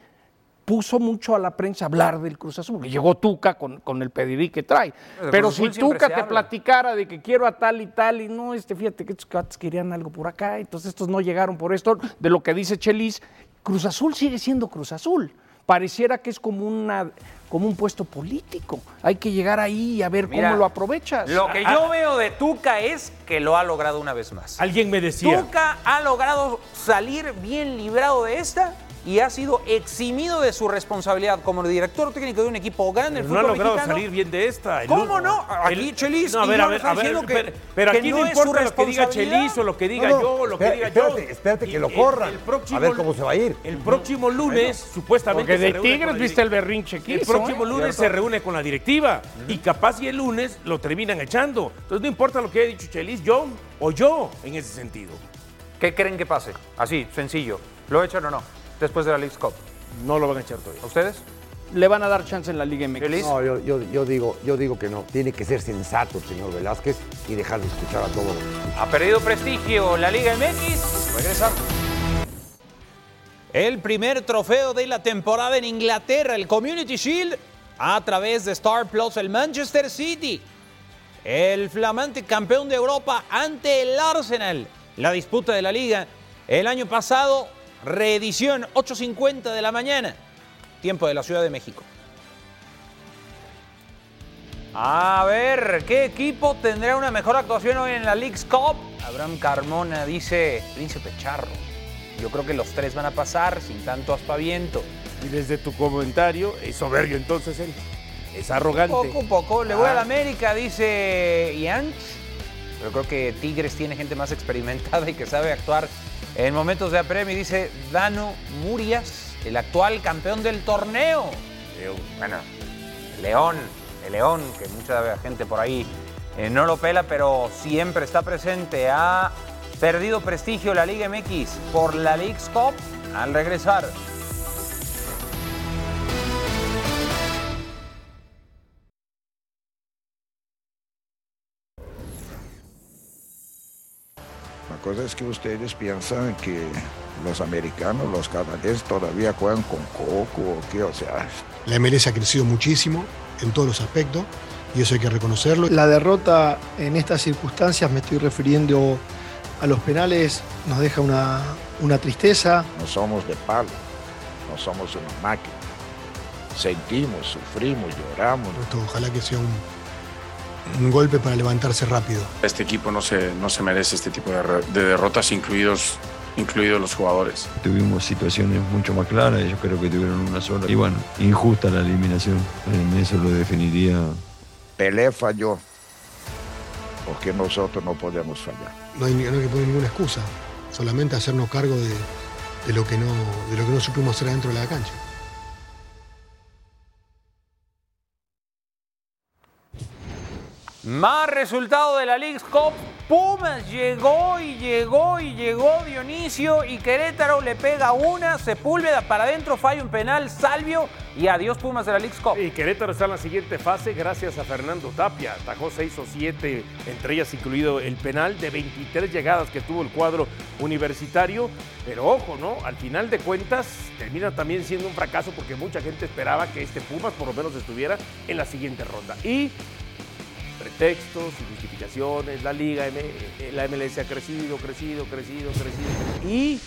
Speaker 6: puso mucho a la prensa a hablar del Cruz Azul. Llegó Tuca con, con el pedirí que trae. Pero si Tuca te platicara de que quiero a tal y tal, y no, este, fíjate que estos cuates querían algo por acá, entonces estos no llegaron por esto, de lo que dice Chelis, Cruz Azul sigue siendo Cruz Azul. Pareciera que es como, una, como un puesto político. Hay que llegar ahí y a ver
Speaker 4: Mira,
Speaker 6: cómo lo aprovechas.
Speaker 4: Lo que
Speaker 5: Ah,
Speaker 4: yo veo de Tuca es que lo ha logrado una vez más.
Speaker 5: Alguien me decía,
Speaker 4: Tuca ha logrado salir bien librado de esta y ha sido eximido de su responsabilidad como director técnico de un equipo grande del
Speaker 5: pero no ha
Speaker 4: fútbol
Speaker 5: logrado
Speaker 4: mexicano.
Speaker 5: salir bien de esta. El-
Speaker 4: ¿Cómo no? Aquí
Speaker 5: el-
Speaker 4: Chelis
Speaker 5: No, a
Speaker 4: y
Speaker 5: ver,
Speaker 4: yo
Speaker 5: a ver, a ver,
Speaker 4: diciendo que-
Speaker 5: pero, pero
Speaker 4: que
Speaker 5: aquí
Speaker 4: no
Speaker 5: no,
Speaker 4: es su
Speaker 5: importa lo que diga. Chelis o lo que diga
Speaker 7: No, no,
Speaker 5: yo o lo que
Speaker 7: espérate,
Speaker 5: diga
Speaker 7: espérate,
Speaker 5: yo.
Speaker 7: espérate que lo corran.
Speaker 5: El próximo,
Speaker 7: A ver cómo se va a ir.
Speaker 5: El próximo lunes, supuestamente.
Speaker 6: Porque de Tigres viste el berrinche
Speaker 5: El próximo
Speaker 6: ¿eh?
Speaker 5: lunes se reúne con la directiva y capaz y el lunes lo terminan echando. Entonces no importa lo que haya dicho Chelis, yo o yo en ese sentido.
Speaker 4: ¿Qué creen que pase? Así, sencillo. ¿Lo echan o no? Después de la League's Cup.
Speaker 5: No lo van a echar todavía.
Speaker 4: ¿A ustedes?
Speaker 6: Le van a dar chance en la Liga MX.
Speaker 4: Feliz.
Speaker 7: No, yo, yo, yo digo, yo digo que no. Tiene que ser sensato el señor Velázquez y dejar de escuchar a todos.
Speaker 4: Ha perdido prestigio la Liga MX. Regresamos. El primer trofeo de la temporada en Inglaterra, el Community Shield, a través de Star Plus, el Manchester City. El flamante campeón de Europa ante el Arsenal. La disputa de la liga. El año pasado, reedición 8.50 de la mañana. Tiempo de la Ciudad de México. A ver, ¿qué equipo tendrá una mejor actuación hoy en la League's Cup? Abraham Carmona dice Príncipe Charro. Yo creo que los tres van a pasar sin tanto aspaviento.
Speaker 5: Y desde tu comentario, es soberbio entonces él. Es arrogante.
Speaker 4: Poco poco. Le voy a la América, dice Yanch. Pero creo que Tigres tiene gente más experimentada y que sabe actuar En momentos de apremio dice Dano Murias, el actual campeón del torneo. Eh, Bueno, el León, el León, que mucha gente por ahí eh, no lo pela, pero siempre está presente. Ha perdido prestigio la Liga MX por la League's Cup al regresar.
Speaker 8: Es que ustedes piensan que los americanos, los canadienses todavía juegan con coco o qué, o sea,
Speaker 9: La MLS ha crecido muchísimo en todos los aspectos y eso hay que reconocerlo.
Speaker 10: La derrota en estas circunstancias, me estoy refiriendo a los penales, nos deja una, una tristeza.
Speaker 8: no somos de palo, no somos una máquina. Sentimos, sufrimos, lloramos.
Speaker 9: Esto ojalá que sea un, un golpe para levantarse rápido.
Speaker 11: Este equipo no se, no se merece este tipo de, de derrotas, incluidos, incluidos los jugadores.
Speaker 12: Tuvimos situaciones mucho más claras, ellos creo que tuvieron una sola. Y bueno, injusta la eliminación. En eso lo definiría.
Speaker 8: Pelé falló, porque nosotros no podemos fallar.
Speaker 9: No hay, no hay que poner ninguna excusa, solamente hacernos cargo de, de lo que no, de lo que no supimos hacer dentro de la cancha.
Speaker 4: Más resultado de la League's Cup. Pumas llegó y llegó y llegó Dionisio y Querétaro le pega una, Sepúlveda para adentro, falla un penal, Salvio y adiós Pumas de la League's Cup.
Speaker 5: Y Querétaro está en la siguiente fase gracias a Fernando Tapia. Atajó 6 o 7, entre ellas incluido el penal de 23 llegadas que tuvo el cuadro universitario. Pero ojo, ¿no? Al final de cuentas termina también siendo un fracaso porque mucha gente esperaba que este Pumas por lo menos estuviera en la siguiente ronda. Y pretextos y justificaciones, la liga, eh, la MLS ha crecido, crecido, crecido, crecido.
Speaker 4: Y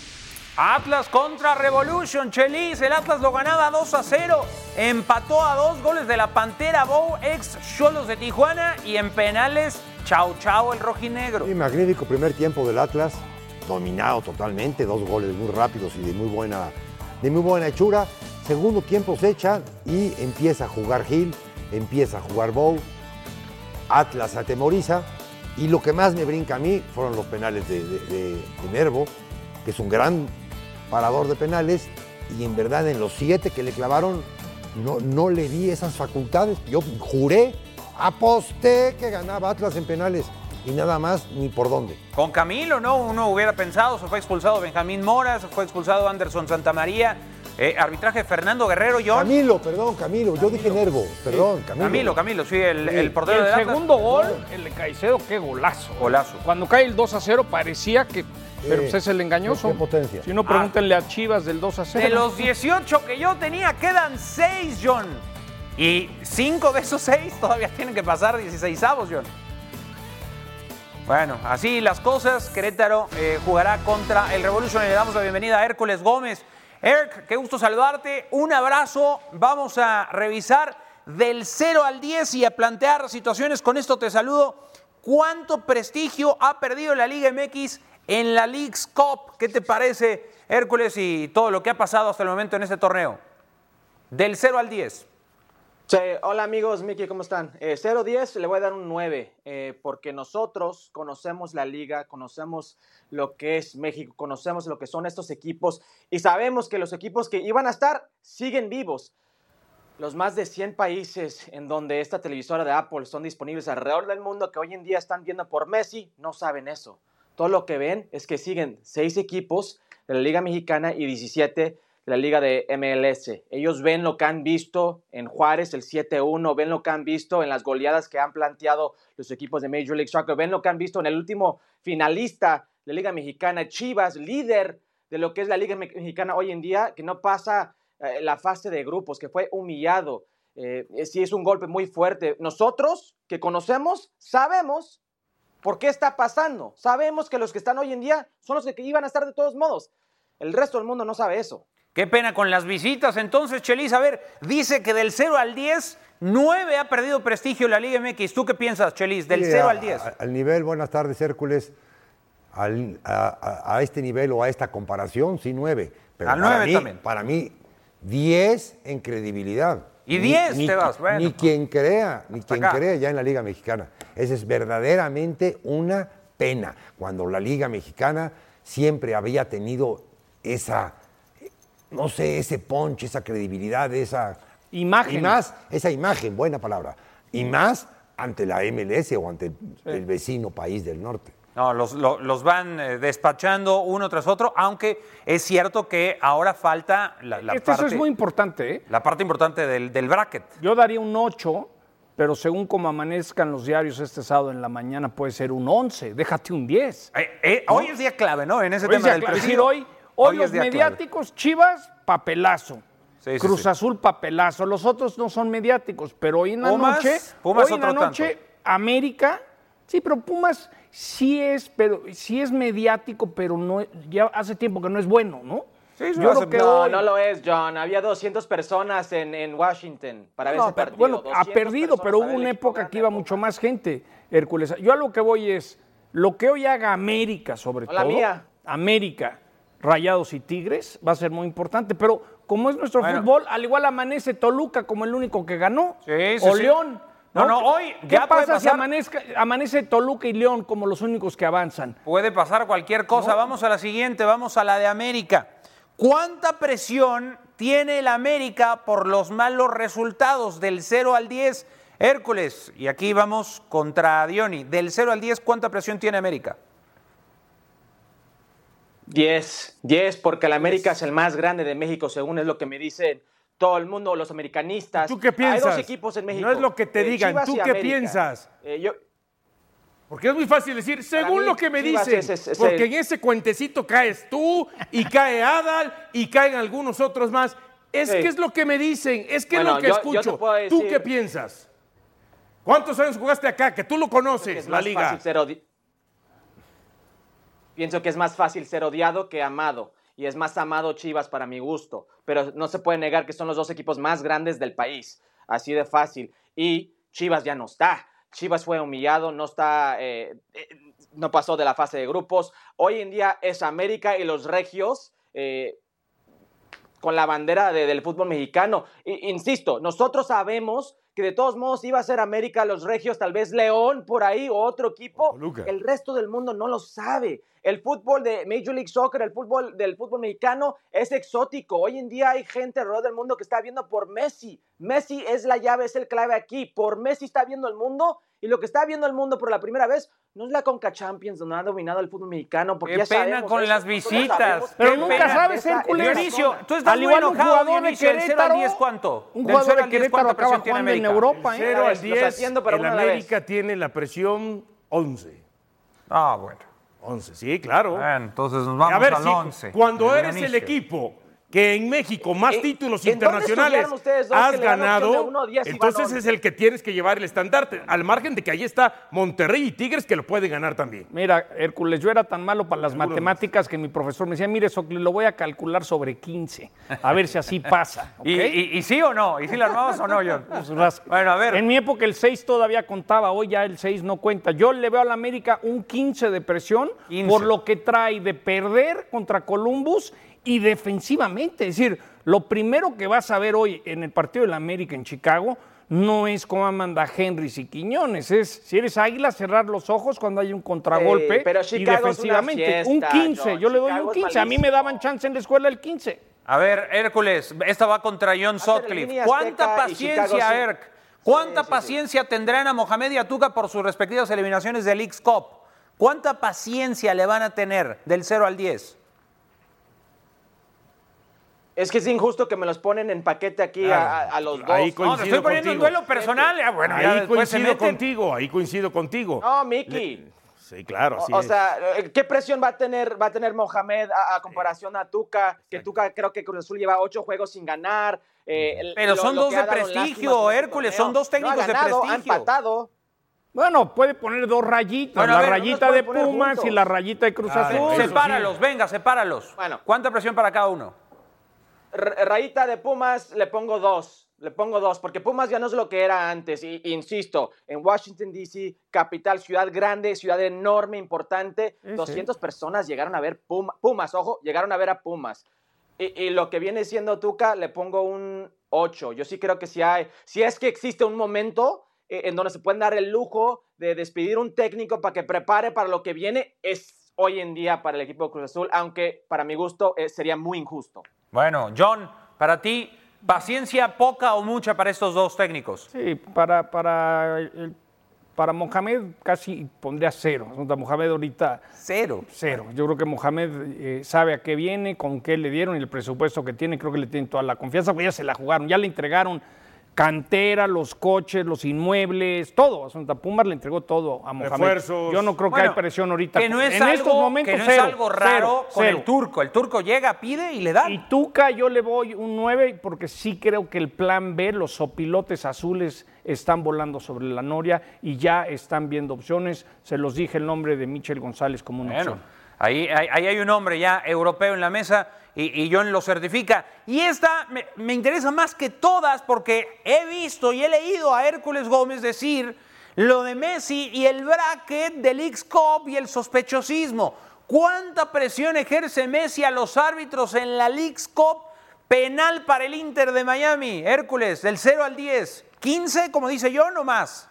Speaker 4: Atlas contra Revolution, Chelis, el Atlas lo ganaba 2 a 0, empató a dos goles de la Pantera Bow, ex Cholos de Tijuana y en penales, chau chau el rojinegro.
Speaker 7: Sí, magnífico primer tiempo del Atlas, dominado totalmente, dos goles muy rápidos y de muy buena, de muy buena hechura. Segundo tiempo se echa y empieza a jugar Gil, empieza a jugar Bow. Atlas atemoriza y lo que más me brinca a mí fueron los penales de, Nervo, que es un gran parador de penales y en verdad en los siete que le clavaron no, no le di esas facultades. Yo juré, aposté que ganaba Atlas en penales y nada más ni por dónde.
Speaker 4: Con Camilo, ¿no? Uno hubiera pensado, se fue expulsado Benjamín Mora, se fue expulsado Anderson Santamaría, eh, arbitraje Fernando Guerrero, John.
Speaker 7: Camilo, perdón, Camilo, yo dije Nervo, perdón, Camilo.
Speaker 4: Camilo, Camilo, sí, el,
Speaker 7: Sí.
Speaker 4: el portero de
Speaker 6: el
Speaker 4: Atlas.
Speaker 6: segundo gol, el de Caicedo, qué golazo.
Speaker 4: Golazo.
Speaker 6: Cuando cae el 2 a 0 parecía que... Pero pues es el engañoso.
Speaker 7: Qué potencia.
Speaker 6: Si no, pregúntenle a Chivas del 2 a 0.
Speaker 4: De los 18 que yo tenía, quedan 6, John. Y 5 de esos 6 todavía tienen que pasar 16 avos, John. Bueno, así las cosas. Querétaro eh, jugará contra el Revolution y le damos la bienvenida a Hércules Gómez. Eric, qué gusto saludarte. Un abrazo. Vamos a revisar del 0 al 10 y a plantear situaciones. Con esto te saludo. ¿Cuánto prestigio ha perdido la Liga MX en la League's Cup? ¿Qué te parece, Hércules, y todo lo que ha pasado hasta el momento en este torneo? Del 0 al 10.
Speaker 13: Hola amigos, Miki, ¿cómo están? Eh, 0-10 le voy a dar un 9, eh, porque nosotros conocemos la liga, conocemos lo que es México, conocemos lo que son estos equipos y sabemos que los equipos que iban a estar siguen vivos. Los más de 100 países en donde esta televisora de Apple son disponibles alrededor del mundo que hoy en día están viendo por Messi no saben eso. Todo lo que ven es que siguen 6 equipos de la Liga Mexicana y 17 de la Liga de MLS. Ellos ven lo que han visto en Juárez, el 7-1, ven lo que han visto en las goleadas que han planteado los equipos de Major League Soccer, ven lo que han visto en el último finalista de la Liga Mexicana, Chivas, líder de lo que es la Liga Me- Mexicana hoy en día, que no pasa eh, la fase de grupos, que fue humillado. Eh, sí es un golpe muy fuerte. Nosotros que conocemos, sabemos por qué está pasando. Sabemos que los que están hoy en día son los que iban a estar de todos modos. El resto del mundo no sabe eso.
Speaker 4: Qué pena con las visitas. Entonces, Chelis, a ver, dice que del 0 al 10, 9 ha perdido prestigio la Liga MX. ¿Tú qué piensas, Chelis? Del
Speaker 7: Sí,
Speaker 4: 0
Speaker 7: a-
Speaker 4: al 10.
Speaker 7: a- al nivel, buenas tardes, Hércules. Al- a, a- este nivel o a esta comparación, sí, nueve. Pero
Speaker 4: Al
Speaker 7: para
Speaker 4: nueve
Speaker 7: mí-
Speaker 4: también.
Speaker 7: Para mí, diez en credibilidad.
Speaker 4: Y
Speaker 7: Ni-
Speaker 4: 10
Speaker 7: ni-
Speaker 4: te vas, bueno.
Speaker 7: Ni quien crea, ni quien
Speaker 4: acá.
Speaker 7: crea ya en la Liga Mexicana. Esa es verdaderamente una pena. Cuando la Liga Mexicana siempre había tenido esa, no sé, ese punch, esa credibilidad, esa...
Speaker 6: Imagen.
Speaker 7: Y más, esa imagen, buena palabra. Y más ante la MLS o ante el, el vecino país del norte.
Speaker 4: No, los, lo- los van eh, despachando uno tras otro, aunque es cierto que ahora falta la, la
Speaker 6: Este,
Speaker 4: parte,
Speaker 6: eso es muy importante, ¿eh?
Speaker 4: la parte importante del, del bracket.
Speaker 6: Yo daría un 8, pero según como amanezcan los diarios este sábado en la mañana puede ser un 11, déjate un 10.
Speaker 4: Eh, eh, Hoy es día clave, ¿no? En ese
Speaker 6: Hoy es
Speaker 4: tema
Speaker 6: día
Speaker 4: del
Speaker 6: clave. Es decir, hoy, hoy,
Speaker 4: es
Speaker 6: los
Speaker 4: clave.
Speaker 6: mediáticos, Chivas, papelazo.
Speaker 4: Sí, sí,
Speaker 6: Cruz
Speaker 4: sí.
Speaker 6: Azul, papelazo. Los otros no son mediáticos, pero hoy en la
Speaker 4: Pumas,
Speaker 6: noche,
Speaker 4: Pumas
Speaker 6: hoy en la noche, América, sí, pero Pumas sí es, pero sí es mediático, pero no, ya hace tiempo que no es bueno, ¿no? Yo creo que
Speaker 13: no,
Speaker 6: hoy-
Speaker 13: no lo es, John. Había 200 personas en, en Washington para ver ese
Speaker 6: pero,
Speaker 13: partido.
Speaker 6: bueno, ha
Speaker 13: 200
Speaker 6: perdido, pero hubo una época que iba mucho más gente, Hércules. Yo a lo que voy es, lo que hoy haga América, sobre
Speaker 13: Hola,
Speaker 6: todo,
Speaker 13: mía.
Speaker 6: América, Rayados y Tigres, va a ser muy importante. Pero como es nuestro
Speaker 4: Bueno.
Speaker 6: fútbol, al igual amanece Toluca como el único que ganó,
Speaker 4: Sí, sí,
Speaker 6: o
Speaker 4: sí.
Speaker 6: León.
Speaker 4: No, no, hoy
Speaker 6: ¿Qué
Speaker 4: ya
Speaker 6: pasa si amanezca, amanece Toluca y León como los únicos que avanzan?
Speaker 4: Puede pasar cualquier cosa. Vamos a la siguiente, vamos a la de América. ¿Cuánta presión tiene el América por los malos resultados del 0 al 10? Hércules, y aquí vamos contra Dioni. Del 0 al 10, ¿cuánta presión tiene América?
Speaker 13: 10, 10, porque el América es el más grande de México, según es lo que me dicen todo el mundo, los americanistas.
Speaker 5: ¿Tú qué
Speaker 13: Hay
Speaker 5: piensas?
Speaker 13: dos equipos en México.
Speaker 5: No es lo que te
Speaker 13: eh,
Speaker 5: digan,
Speaker 13: Chivas
Speaker 5: ¿tú qué
Speaker 13: América.
Speaker 5: piensas?
Speaker 13: Eh, yo,
Speaker 5: Porque es muy fácil decir, según
Speaker 13: mí,
Speaker 5: lo que me
Speaker 13: Chivas
Speaker 5: dicen,
Speaker 13: es- es- es
Speaker 5: porque
Speaker 13: el-
Speaker 5: en ese cuentecito caes tú y cae Adal y caen algunos otros más. Es
Speaker 13: Sí.
Speaker 5: que es lo que me dicen, es que
Speaker 13: Bueno,
Speaker 5: es lo que
Speaker 13: yo- yo te
Speaker 5: escucho. ¿Tú qué piensas? ¿Cuántos años jugaste acá? Que tú lo conoces,
Speaker 13: es
Speaker 5: la liga.
Speaker 13: fácil Pienso que es más fácil ser odiado que amado. Y es más amado Chivas para mi gusto. Pero no se puede negar que son los dos equipos más grandes del país. Así de fácil. Y Chivas ya no está. Chivas fue humillado, no está, eh, eh, no pasó de la fase de grupos. Hoy en día es América y los regios eh, con la bandera de- del fútbol mexicano. Insisto, nosotros sabemos que de todos modos iba a ser América, los Regios, tal vez León por ahí o otro equipo. El resto del mundo no lo sabe. El fútbol de Major League Soccer, el fútbol del fútbol mexicano es exótico. Hoy en día hay gente alrededor del mundo que está viendo por Messi. Messi es la llave, es el clave aquí. Por Messi está viendo el mundo y lo que está viendo el mundo por la primera vez no es la Conca Champions donde ha dominado el fútbol mexicano. Porque
Speaker 4: Qué
Speaker 13: ya
Speaker 4: pena
Speaker 13: sabemos
Speaker 4: con
Speaker 13: eso.
Speaker 4: las visitas.
Speaker 13: sabemos
Speaker 6: Pero nunca sabes, Hércules.
Speaker 13: esa
Speaker 4: Dionisio, tú estás
Speaker 6: Al
Speaker 4: muy
Speaker 6: igual un
Speaker 4: enojado,
Speaker 6: jugador de
Speaker 4: Dionisio. ¿Del 0 al
Speaker 6: Querétaro,
Speaker 4: 10 cuánto?
Speaker 6: Un jugador
Speaker 4: 0
Speaker 6: de
Speaker 4: al 10,
Speaker 6: Querétaro
Speaker 4: ¿cuánta
Speaker 6: acaba
Speaker 4: presión tiene
Speaker 6: jugando en
Speaker 4: América?
Speaker 6: Europa, ¿eh?
Speaker 5: 0
Speaker 13: Una
Speaker 5: al
Speaker 13: vez, los
Speaker 5: 10,
Speaker 13: atiendo, pero
Speaker 5: el
Speaker 13: una a la
Speaker 5: América tiene la presión 11.
Speaker 4: Ah, bueno.
Speaker 5: 11, sí, claro.
Speaker 4: Bueno, entonces nos vamos
Speaker 5: a ver,
Speaker 4: al
Speaker 5: si
Speaker 4: 11.
Speaker 5: cuando eres el equipo que en México más
Speaker 13: ¿En-
Speaker 5: títulos internacionales
Speaker 13: dos
Speaker 5: has ganado,
Speaker 13: uno diez
Speaker 5: entonces
Speaker 13: once?
Speaker 5: es el que tienes que llevar el estandarte, al margen de que ahí está Monterrey y Tigres que lo pueden ganar también.
Speaker 6: Mira, Hércules, yo era tan malo para las matemáticas que mi profesor me decía, mire, Socli, lo voy a calcular sobre 15, a ver si así pasa.
Speaker 4: ¿Y, y- y sí o no? ¿Y sí la armabas o no, John?
Speaker 6: Pues,
Speaker 4: Bueno, a ver.
Speaker 6: En mi época el 6 todavía contaba, hoy ya el 6 no cuenta. Yo le veo a la América un 15 de presión
Speaker 4: 15.
Speaker 6: por lo que trae de perder contra Columbus y defensivamente. Es decir, lo primero que vas a ver hoy en el partido de la América en Chicago no es cómo manda Henry y Quiñones, es si eres águila cerrar los ojos cuando hay un contragolpe
Speaker 13: Sí, pero
Speaker 6: y
Speaker 13: Chicago es una
Speaker 6: defensivamente. un
Speaker 13: fiesta,
Speaker 6: 15,
Speaker 13: John.
Speaker 6: yo le doy
Speaker 13: Chicago
Speaker 6: un
Speaker 13: es
Speaker 6: 15. A mí me daban chance en la escuela el 15.
Speaker 4: A ver, Hércules, esta va contra John.
Speaker 13: Mini
Speaker 4: ¿Cuánta paciencia,
Speaker 13: sí.
Speaker 4: Erk? ¿Cuánta
Speaker 13: Sí, sí, sí.
Speaker 4: paciencia tendrán a Mohamed y a Tuca por sus respectivas eliminaciones del Leagues Cup? ¿Cuánta paciencia le van a tener del 0 al 10?
Speaker 13: Es que es injusto que me los ponen en paquete aquí
Speaker 5: Claro.
Speaker 13: a, los dos.
Speaker 5: Ahí
Speaker 4: No, te
Speaker 5: coincido
Speaker 4: estoy poniendo en
Speaker 5: contigo.
Speaker 4: duelo personal. ya, bueno,
Speaker 5: ahí coincido contigo, ahí coincido contigo.
Speaker 13: No, Miki.
Speaker 5: Sí, claro,
Speaker 13: O,
Speaker 5: así
Speaker 13: o
Speaker 5: es.
Speaker 13: sea, eh, ¿qué presión va a tener, va a tener Mohamed a, a comparación a Tuca? Que Tuca creo que Cruz Azul lleva ocho juegos sin ganar. eh, el-
Speaker 4: Pero
Speaker 13: lo-
Speaker 4: son
Speaker 13: lo
Speaker 4: dos de prestigio, Hércules, son dos
Speaker 13: No ha
Speaker 4: técnicos de prestigio.
Speaker 13: Ha empatado.
Speaker 6: Bueno, puede poner dos rayitas,
Speaker 4: Bueno,
Speaker 6: la
Speaker 4: ver,
Speaker 6: rayita de Pumas
Speaker 13: juntos.
Speaker 6: y la rayita de Cruz
Speaker 5: Claro,
Speaker 6: Azul.
Speaker 5: sí.
Speaker 4: Sepáralos, venga, sepáralos.
Speaker 13: Bueno.
Speaker 4: ¿Cuánta presión para cada uno?
Speaker 13: Rayita de Pumas le pongo dos. Le pongo dos, porque Pumas ya no es lo que era antes. Y, insisto, en Washington, D.C., capital, ciudad grande, ciudad enorme, importante. 200 personas llegaron a ver Puma- Pumas, ojo, llegaron a ver a Pumas. Y, y lo que viene siendo Tuca, le pongo un 8. Yo sí creo que si hay, si es que existe un momento eh, en donde se pueden dar el lujo de despedir un técnico para que prepare para lo que viene, es hoy en día para el equipo de Cruz Azul, aunque para mi gusto eh, sería muy injusto.
Speaker 4: Bueno, John, para ti, paciencia poca o mucha para estos dos técnicos.
Speaker 6: Sí, para, para, para Mohamed casi pondría cero. Mohamed ahorita...
Speaker 4: Cero.
Speaker 6: Cero. Yo creo que Mohamed eh, sabe a qué viene, con qué le dieron y el presupuesto que tiene. Creo que le tienen toda la confianza, porque ya se la jugaron. Ya le entregaron cantera, los coches, los inmuebles, todo. Asunta Pumas le entregó todo a Mohamed.
Speaker 5: Refuerzos.
Speaker 6: Yo no creo que
Speaker 4: Bueno,
Speaker 6: hay presión ahorita.
Speaker 4: Que no es,
Speaker 6: en
Speaker 4: algo,
Speaker 6: estos momentos,
Speaker 4: que no
Speaker 6: cero,
Speaker 4: es algo raro
Speaker 6: cero,
Speaker 4: con
Speaker 6: cero.
Speaker 4: el turco. El turco llega, pide y le dan.
Speaker 6: Y Tuca yo le voy un 9 porque sí creo que el plan B, los sopilotes azules están volando sobre la noria y ya están viendo opciones. Se los dije el nombre de Michel González como una
Speaker 4: Bueno,
Speaker 6: opción.
Speaker 4: ahí, ahí- ahí hay un hombre ya europeo en la mesa y, y John lo certifica. Y esta me, interesa más que todas porque he visto y he leído a Hércules Gómez decir lo de Messi y el bracket del X-Cup y el sospechosismo. ¿Cuánta presión ejerce Messi a los árbitros en la League's? Penal para el Inter de Miami. Hércules, del 0 al 10. ¿15, como dice John, o más?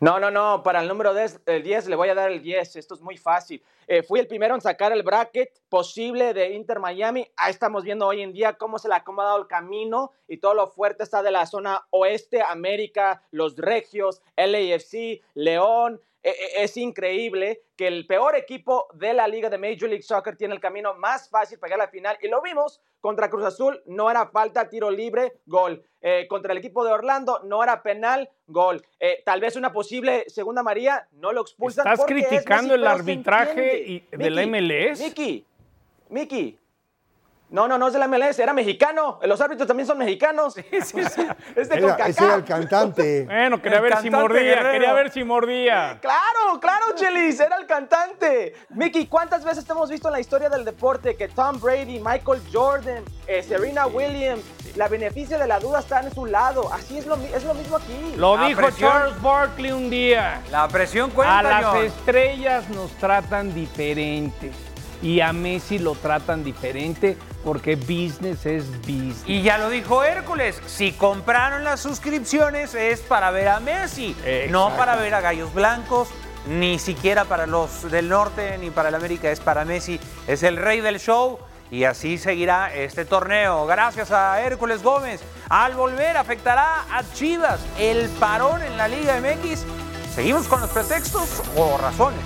Speaker 13: No, no, no, para el número 10, el 10 le voy a dar el 10, esto es muy fácil. Eh, fui el primero en sacar el bracket posible de Inter Miami. Ahí estamos viendo hoy en día cómo se le ha acomodado el camino y todo lo fuerte está de la zona oeste, América, los Regios, LAFC, León. Eh, eh, es increíble que el peor equipo de la liga de Major League Soccer tiene el camino más fácil para llegar a la final y lo vimos contra Cruz Azul, no era falta, tiro libre, gol. Eh, contra el equipo de Orlando, no era penal, gol. Eh, tal vez una posible segunda María, no lo expulsan.
Speaker 6: Estás
Speaker 13: porque es
Speaker 6: criticando el arbitraje y- de la MLS.
Speaker 13: Miki, Miki. No, no, no es de la MLS, era mexicano. Los árbitros también son mexicanos. es de
Speaker 7: Era- ese
Speaker 13: CONCACAF.
Speaker 7: era el cantante.
Speaker 6: Bueno, quería
Speaker 13: El
Speaker 6: ver si mordía,
Speaker 13: Guerrero.
Speaker 6: quería ver si mordía.
Speaker 13: Claro, claro, Chelis, era el cantante. Mickey, ¿cuántas veces te hemos visto en la historia del deporte que Tom Brady, Michael Jordan, eh, Serena Williams, la beneficia de la duda está en su lado? Así es lo, es lo mismo aquí.
Speaker 6: Lo
Speaker 4: La
Speaker 6: dijo
Speaker 4: presión.
Speaker 6: Charles Barkley un día.
Speaker 4: La presión cuenta,
Speaker 6: A las
Speaker 4: John.
Speaker 6: estrellas nos tratan diferente y a Messi lo tratan diferente porque business es business.
Speaker 4: Y ya lo dijo Hércules, si compraron las suscripciones es para ver a Messi, no para ver a Gallos Blancos, ni siquiera para los del norte, ni para el América, es para Messi, es el rey del show y así seguirá este torneo. Gracias a Hércules Gómez. Al volver afectará a Chivas el parón en la Liga MX. ¿Seguimos con los pretextos o razones?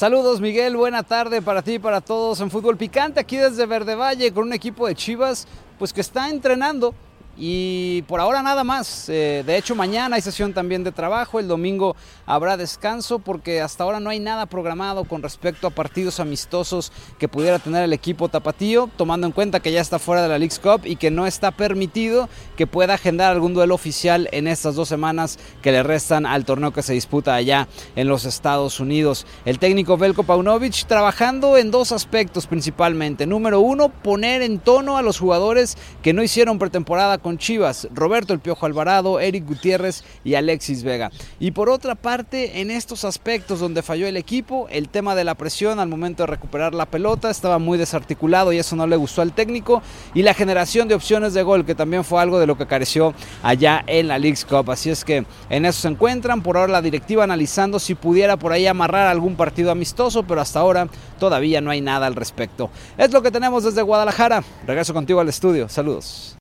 Speaker 14: Saludos Miguel, buena tarde para ti y para todos en Fútbol Picante, aquí desde Verde Valle con un equipo de Chivas pues que está entrenando y por ahora nada más. Eh, de hecho mañana hay sesión también de trabajo, el domingo habrá descanso porque hasta ahora no hay nada programado con respecto a partidos amistosos que pudiera tener el equipo tapatío, tomando en cuenta que ya está fuera de la League's Cup y que no está permitido que pueda agendar algún duelo oficial en estas dos semanas que le restan al torneo que se disputa allá en los Estados Unidos. El técnico Velko Paunovic trabajando en dos aspectos principalmente. Número uno, poner en tono a los jugadores que no hicieron pretemporada con Chivas, Roberto El Piojo Alvarado, Eric Gutiérrez y Alexis Vega. Y por otra parte, en estos aspectos donde falló el equipo, el tema de la presión al momento de recuperar la pelota estaba muy desarticulado y eso no le gustó al técnico. Y la generación de opciones de gol, que también fue algo de lo que careció allá en la League's Cup. Así es que en eso se encuentran. Por ahora la directiva analizando si pudiera por ahí amarrar algún partido amistoso, pero hasta ahora todavía no hay nada al respecto. Es lo que tenemos desde Guadalajara. Regreso contigo al estudio. Saludos.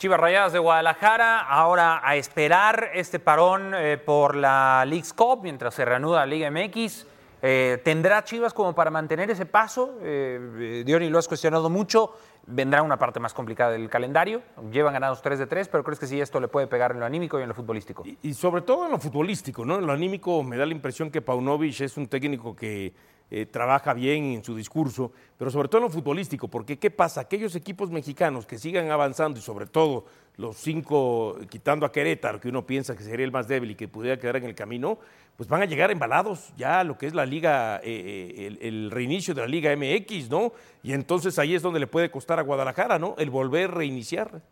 Speaker 4: Chivas Rayadas de Guadalajara, ahora a esperar este parón eh, por la League's Cup mientras se reanuda la Liga MX. Eh, ¿Tendrá Chivas como para mantener ese paso? Eh, eh, lo has cuestionado mucho. Vendrá una parte más complicada del calendario. Llevan ganados 3 de 3, pero ¿crees que sí esto le puede pegar en lo anímico y en lo futbolístico?
Speaker 5: Y sobre todo en lo futbolístico, ¿no? En lo anímico me da la impresión que Paunovic es un técnico que eh, trabaja bien en su discurso, pero sobre todo en lo futbolístico, porque ¿qué pasa? Aquellos equipos mexicanos que sigan avanzando y sobre todo los cinco, quitando a Querétaro, que uno piensa que sería el más débil y que pudiera quedar en el camino, pues van a llegar embalados ya a lo que es la liga, eh, eh, el, reinicio de la Liga MX, ¿no? Y entonces ahí es donde le puede costar a Guadalajara, ¿no? El volver a reiniciar.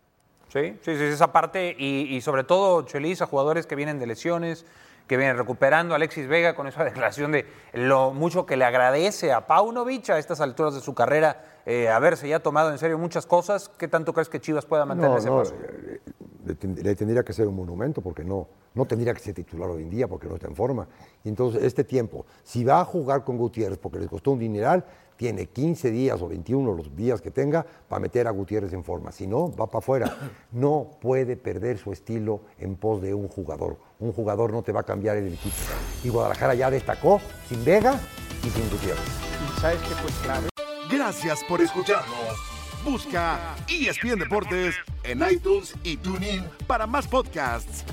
Speaker 4: Sí, sí, sí, esa parte y, y sobre todo, Chelis, a jugadores que vienen de lesiones, que viene recuperando Alexis Vega con esa declaración de lo mucho que le agradece a Paunovic a estas alturas de su carrera eh, haberse ya tomado en serio muchas cosas. ¿Qué tanto crees que Chivas pueda mantener
Speaker 7: No,
Speaker 4: ese
Speaker 7: no,
Speaker 4: paso?
Speaker 7: eh, le, ten- le tendría que ser un monumento porque no, no tendría que ser titular hoy en día porque no está en forma. Y entonces, este tiempo, si va a jugar con Gutiérrez porque les costó un dineral, tiene 15 días o 21 los días que tenga para meter a Gutiérrez en forma. Si no, va para afuera. No puede perder su estilo en pos de un jugador. Un jugador no te va a cambiar el equipo. Y Guadalajara ya destacó sin Vega y sin Gutiérrez.
Speaker 6: ¿Y sabes qué fue clave?
Speaker 1: Gracias por escucharnos. Busca ESPN Deportes en iTunes y TuneIn para más podcasts.